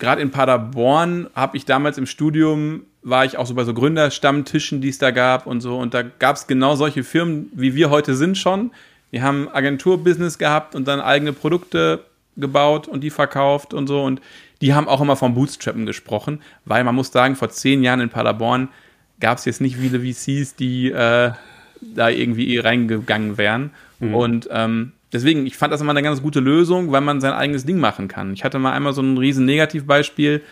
gerade in Paderborn habe ich damals im Studium, war ich auch so bei so Gründerstammtischen, die es da gab und so. Und da gab es genau solche Firmen, wie wir heute sind schon. Die haben Agenturbusiness gehabt und dann eigene Produkte gebaut und die verkauft und so. Und die haben auch immer vom Bootstrappen gesprochen, weil man muss sagen, vor zehn Jahren in Paderborn gab es jetzt nicht viele VCs, die äh, da irgendwie reingegangen wären. Und ähm, deswegen, ich fand das immer eine ganz gute Lösung, weil man sein eigenes Ding machen kann. Ich hatte mal einmal so ein riesen Negativbeispiel.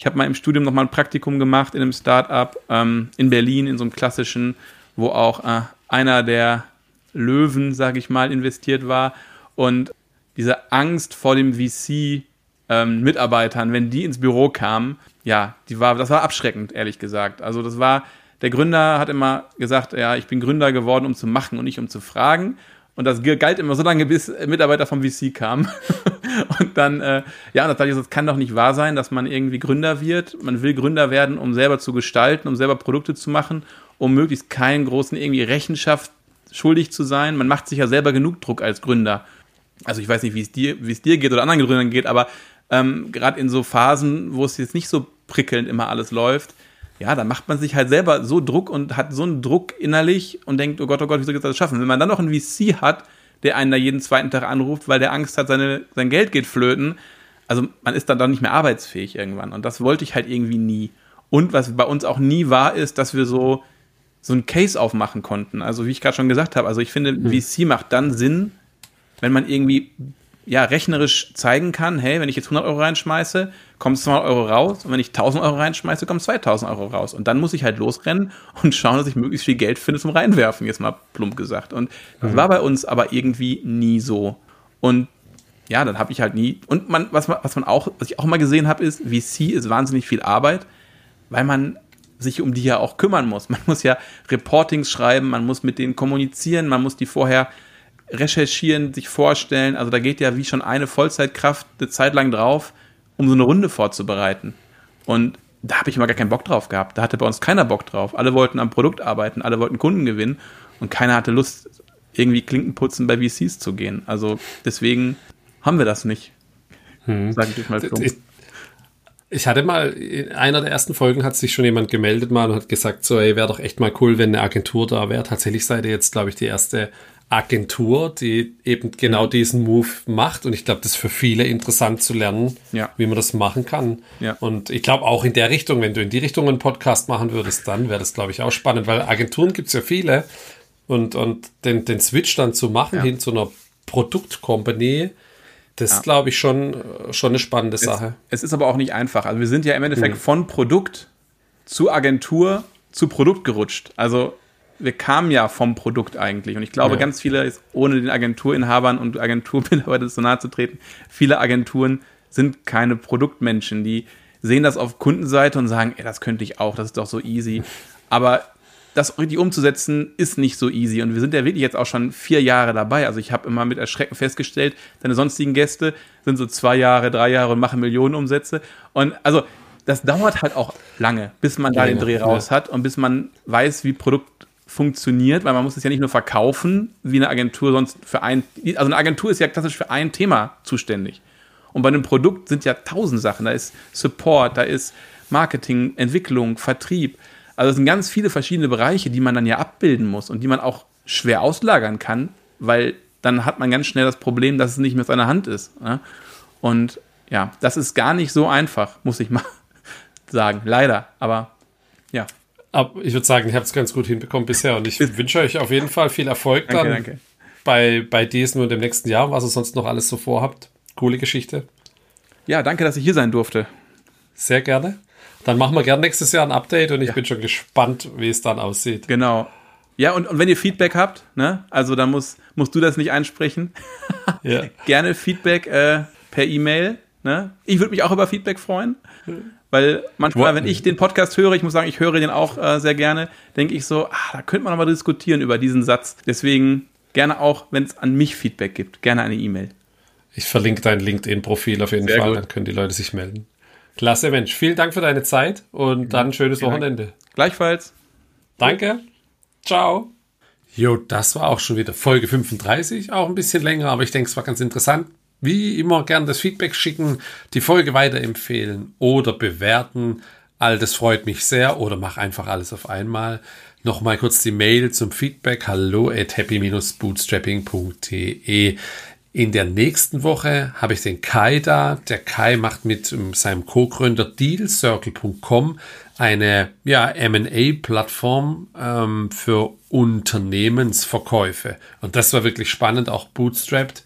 Ich habe mal im Studium noch mal ein Praktikum gemacht in einem Startup ähm, in Berlin, in so einem klassischen, wo auch äh, einer der Löwen, sage ich mal, investiert war. Und diese Angst vor dem VC ähm, Mitarbeitern, wenn die ins Büro kamen, ja, die war, das war abschreckend, ehrlich gesagt. Also das war, der Gründer hat immer gesagt, ja, ich bin Gründer geworden, um zu machen und nicht um zu fragen. Und das galt immer so lange, bis Mitarbeiter vom VC kamen. Und dann, äh, ja, und das dachte ich, das kann doch nicht wahr sein, dass man irgendwie Gründer wird. Man will Gründer werden, um selber zu gestalten, um selber Produkte zu machen, um möglichst keinen großen irgendwie Rechenschaft schuldig zu sein. Man macht sich ja selber genug Druck als Gründer. Also ich weiß nicht, wie es dir, wie es dir geht oder anderen Gründern geht, aber ähm, gerade in so Phasen, wo es jetzt nicht so prickelnd immer alles läuft, ja, dann macht man sich halt selber so Druck und hat so einen Druck innerlich und denkt, oh Gott, oh Gott, wie soll ich das schaffen? Wenn man dann noch einen VC hat, der einen da jeden zweiten Tag anruft, weil der Angst hat, seine, sein Geld geht flöten, also man ist dann doch nicht mehr arbeitsfähig irgendwann. Und das wollte ich halt irgendwie nie. Und was bei uns auch nie war, ist, dass wir so, so ein Case aufmachen konnten. Also wie ich gerade schon gesagt habe, also ich finde, mhm. VC macht dann Sinn, wenn man irgendwie ja, rechnerisch zeigen kann, hey, wenn ich jetzt 100 Euro reinschmeiße, kommt 200 Euro raus und wenn ich 1000 Euro reinschmeiße, kommen 2000 Euro raus. Und dann muss ich halt losrennen und schauen, dass ich möglichst viel Geld finde zum Reinwerfen, jetzt mal plump gesagt. Und das mhm. war bei uns aber irgendwie nie so. Und ja, dann habe ich halt nie. Und man, was, man, was man auch, was ich auch mal gesehen habe, ist, VC ist wahnsinnig viel Arbeit, weil man sich um die ja auch kümmern muss. Man muss ja Reportings schreiben, man muss mit denen kommunizieren, man muss die vorher recherchieren, sich vorstellen. Also da geht ja wie schon eine Vollzeitkraft eine Zeit lang drauf, um so eine Runde vorzubereiten. Und da habe ich immer gar keinen Bock drauf gehabt. Da hatte bei uns keiner Bock drauf. Alle wollten am Produkt arbeiten, alle wollten Kunden gewinnen und keiner hatte Lust, irgendwie Klinkenputzen bei VCs zu gehen. Also deswegen haben wir das nicht. Hm. Sag ich mal Ich, ich hatte mal, in einer der ersten Folgen hat sich schon jemand gemeldet mal und hat gesagt, so, ey, wäre doch echt mal cool, wenn eine Agentur da wäre. Tatsächlich seid ihr jetzt, glaube ich, die erste Agentur, die eben genau diesen Move macht. Und ich glaube, das ist für viele interessant zu lernen, ja. wie man das machen kann. Ja. Und ich glaube auch in der Richtung, wenn du in die Richtung einen Podcast machen würdest, dann wäre das, glaube ich, auch spannend, weil Agenturen gibt es ja viele. Und, und den, den Switch dann zu machen ja. hin zu einer Produktcompany, das ist, glaube ich, schon, schon eine spannende es, Sache. Es ist aber auch nicht einfach. Also wir sind ja im Endeffekt mhm. von Produkt zu Agentur zu Produkt gerutscht. Also wir kamen ja vom Produkt eigentlich. Und ich glaube, ja. ganz viele, ohne den Agenturinhabern und Agenturmitarbeitern so nahe zu treten, viele Agenturen sind keine Produktmenschen. Die sehen das auf Kundenseite und sagen, ey, das könnte ich auch, das ist doch so easy. Aber das richtig umzusetzen ist nicht so easy. Und wir sind ja wirklich jetzt auch schon vier Jahre dabei. Also ich habe immer mit Erschrecken festgestellt, deine sonstigen Gäste sind so zwei Jahre, drei Jahre und machen Millionen Umsätze. Und also das dauert halt auch lange, bis man da ja, den Dreh raus ja. hat und bis man weiß, wie Produkt funktioniert, weil man muss es ja nicht nur verkaufen, wie eine Agentur sonst für ein, also eine Agentur ist ja klassisch für ein Thema zuständig. Und bei einem Produkt sind ja tausend Sachen. Da ist Support, da ist Marketing, Entwicklung, Vertrieb. Also es sind ganz viele verschiedene Bereiche, die man dann ja abbilden muss und die man auch schwer auslagern kann, weil dann hat man ganz schnell das Problem, dass es nicht mehr aus einer Hand ist. Ne? Und ja, das ist gar nicht so einfach, muss ich mal sagen. Leider. Aber ja. Aber ich würde sagen, ihr habt es ganz gut hinbekommen bisher und ich wünsche euch auf jeden Fall viel Erfolg danke, dann danke. Bei, bei diesem und dem nächsten Jahr, was ihr sonst noch alles so vorhabt. Coole Geschichte. Ja, danke, dass ich hier sein durfte. Sehr gerne. Dann machen wir gerne nächstes Jahr ein Update und ich ja. bin schon gespannt, wie es dann aussieht. Genau. Ja, und, und wenn ihr Feedback habt, ne, also dann muss, musst du das nicht einsprechen. ja. gerne Feedback äh, per E-Mail. Ne? Ich würde mich auch über Feedback freuen. Weil manchmal, wenn ich den Podcast höre, ich muss sagen, ich höre den auch äh, sehr gerne, denke ich so, ah, da könnte man mal diskutieren über diesen Satz. Deswegen gerne auch, wenn es an mich Feedback gibt, gerne eine E-Mail. Ich verlinke dein LinkedIn-Profil auf jeden sehr Fall, gut. dann können die Leute sich melden. Klasse, Mensch. Vielen Dank für deine Zeit und dann ein schönes Wochenende. Dank. Gleichfalls. Danke. Ciao. Jo, das war auch schon wieder Folge 35, auch ein bisschen länger, aber ich denke, es war ganz interessant. Wie immer gern das Feedback schicken, die Folge weiterempfehlen oder bewerten. All das freut mich sehr oder mach einfach alles auf einmal. Nochmal kurz die Mail zum Feedback. Hallo at happy-bootstrapping.de. In der nächsten Woche habe ich den Kai da. Der Kai macht mit ähm, seinem Co-Gründer dealcircle.com eine ja, M&A-Plattform ähm, für Unternehmensverkäufe. Und das war wirklich spannend, auch bootstrapped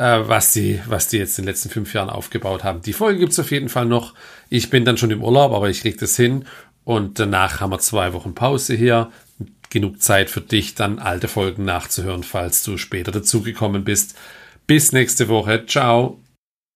was, die, was die jetzt in den letzten fünf Jahren aufgebaut haben. Die Folge gibt es auf jeden Fall noch. Ich bin dann schon im Urlaub, aber ich kriege das hin. Und danach haben wir zwei Wochen Pause hier. Genug Zeit für dich, dann alte Folgen nachzuhören, falls du später dazugekommen bist. Bis nächste Woche. Ciao.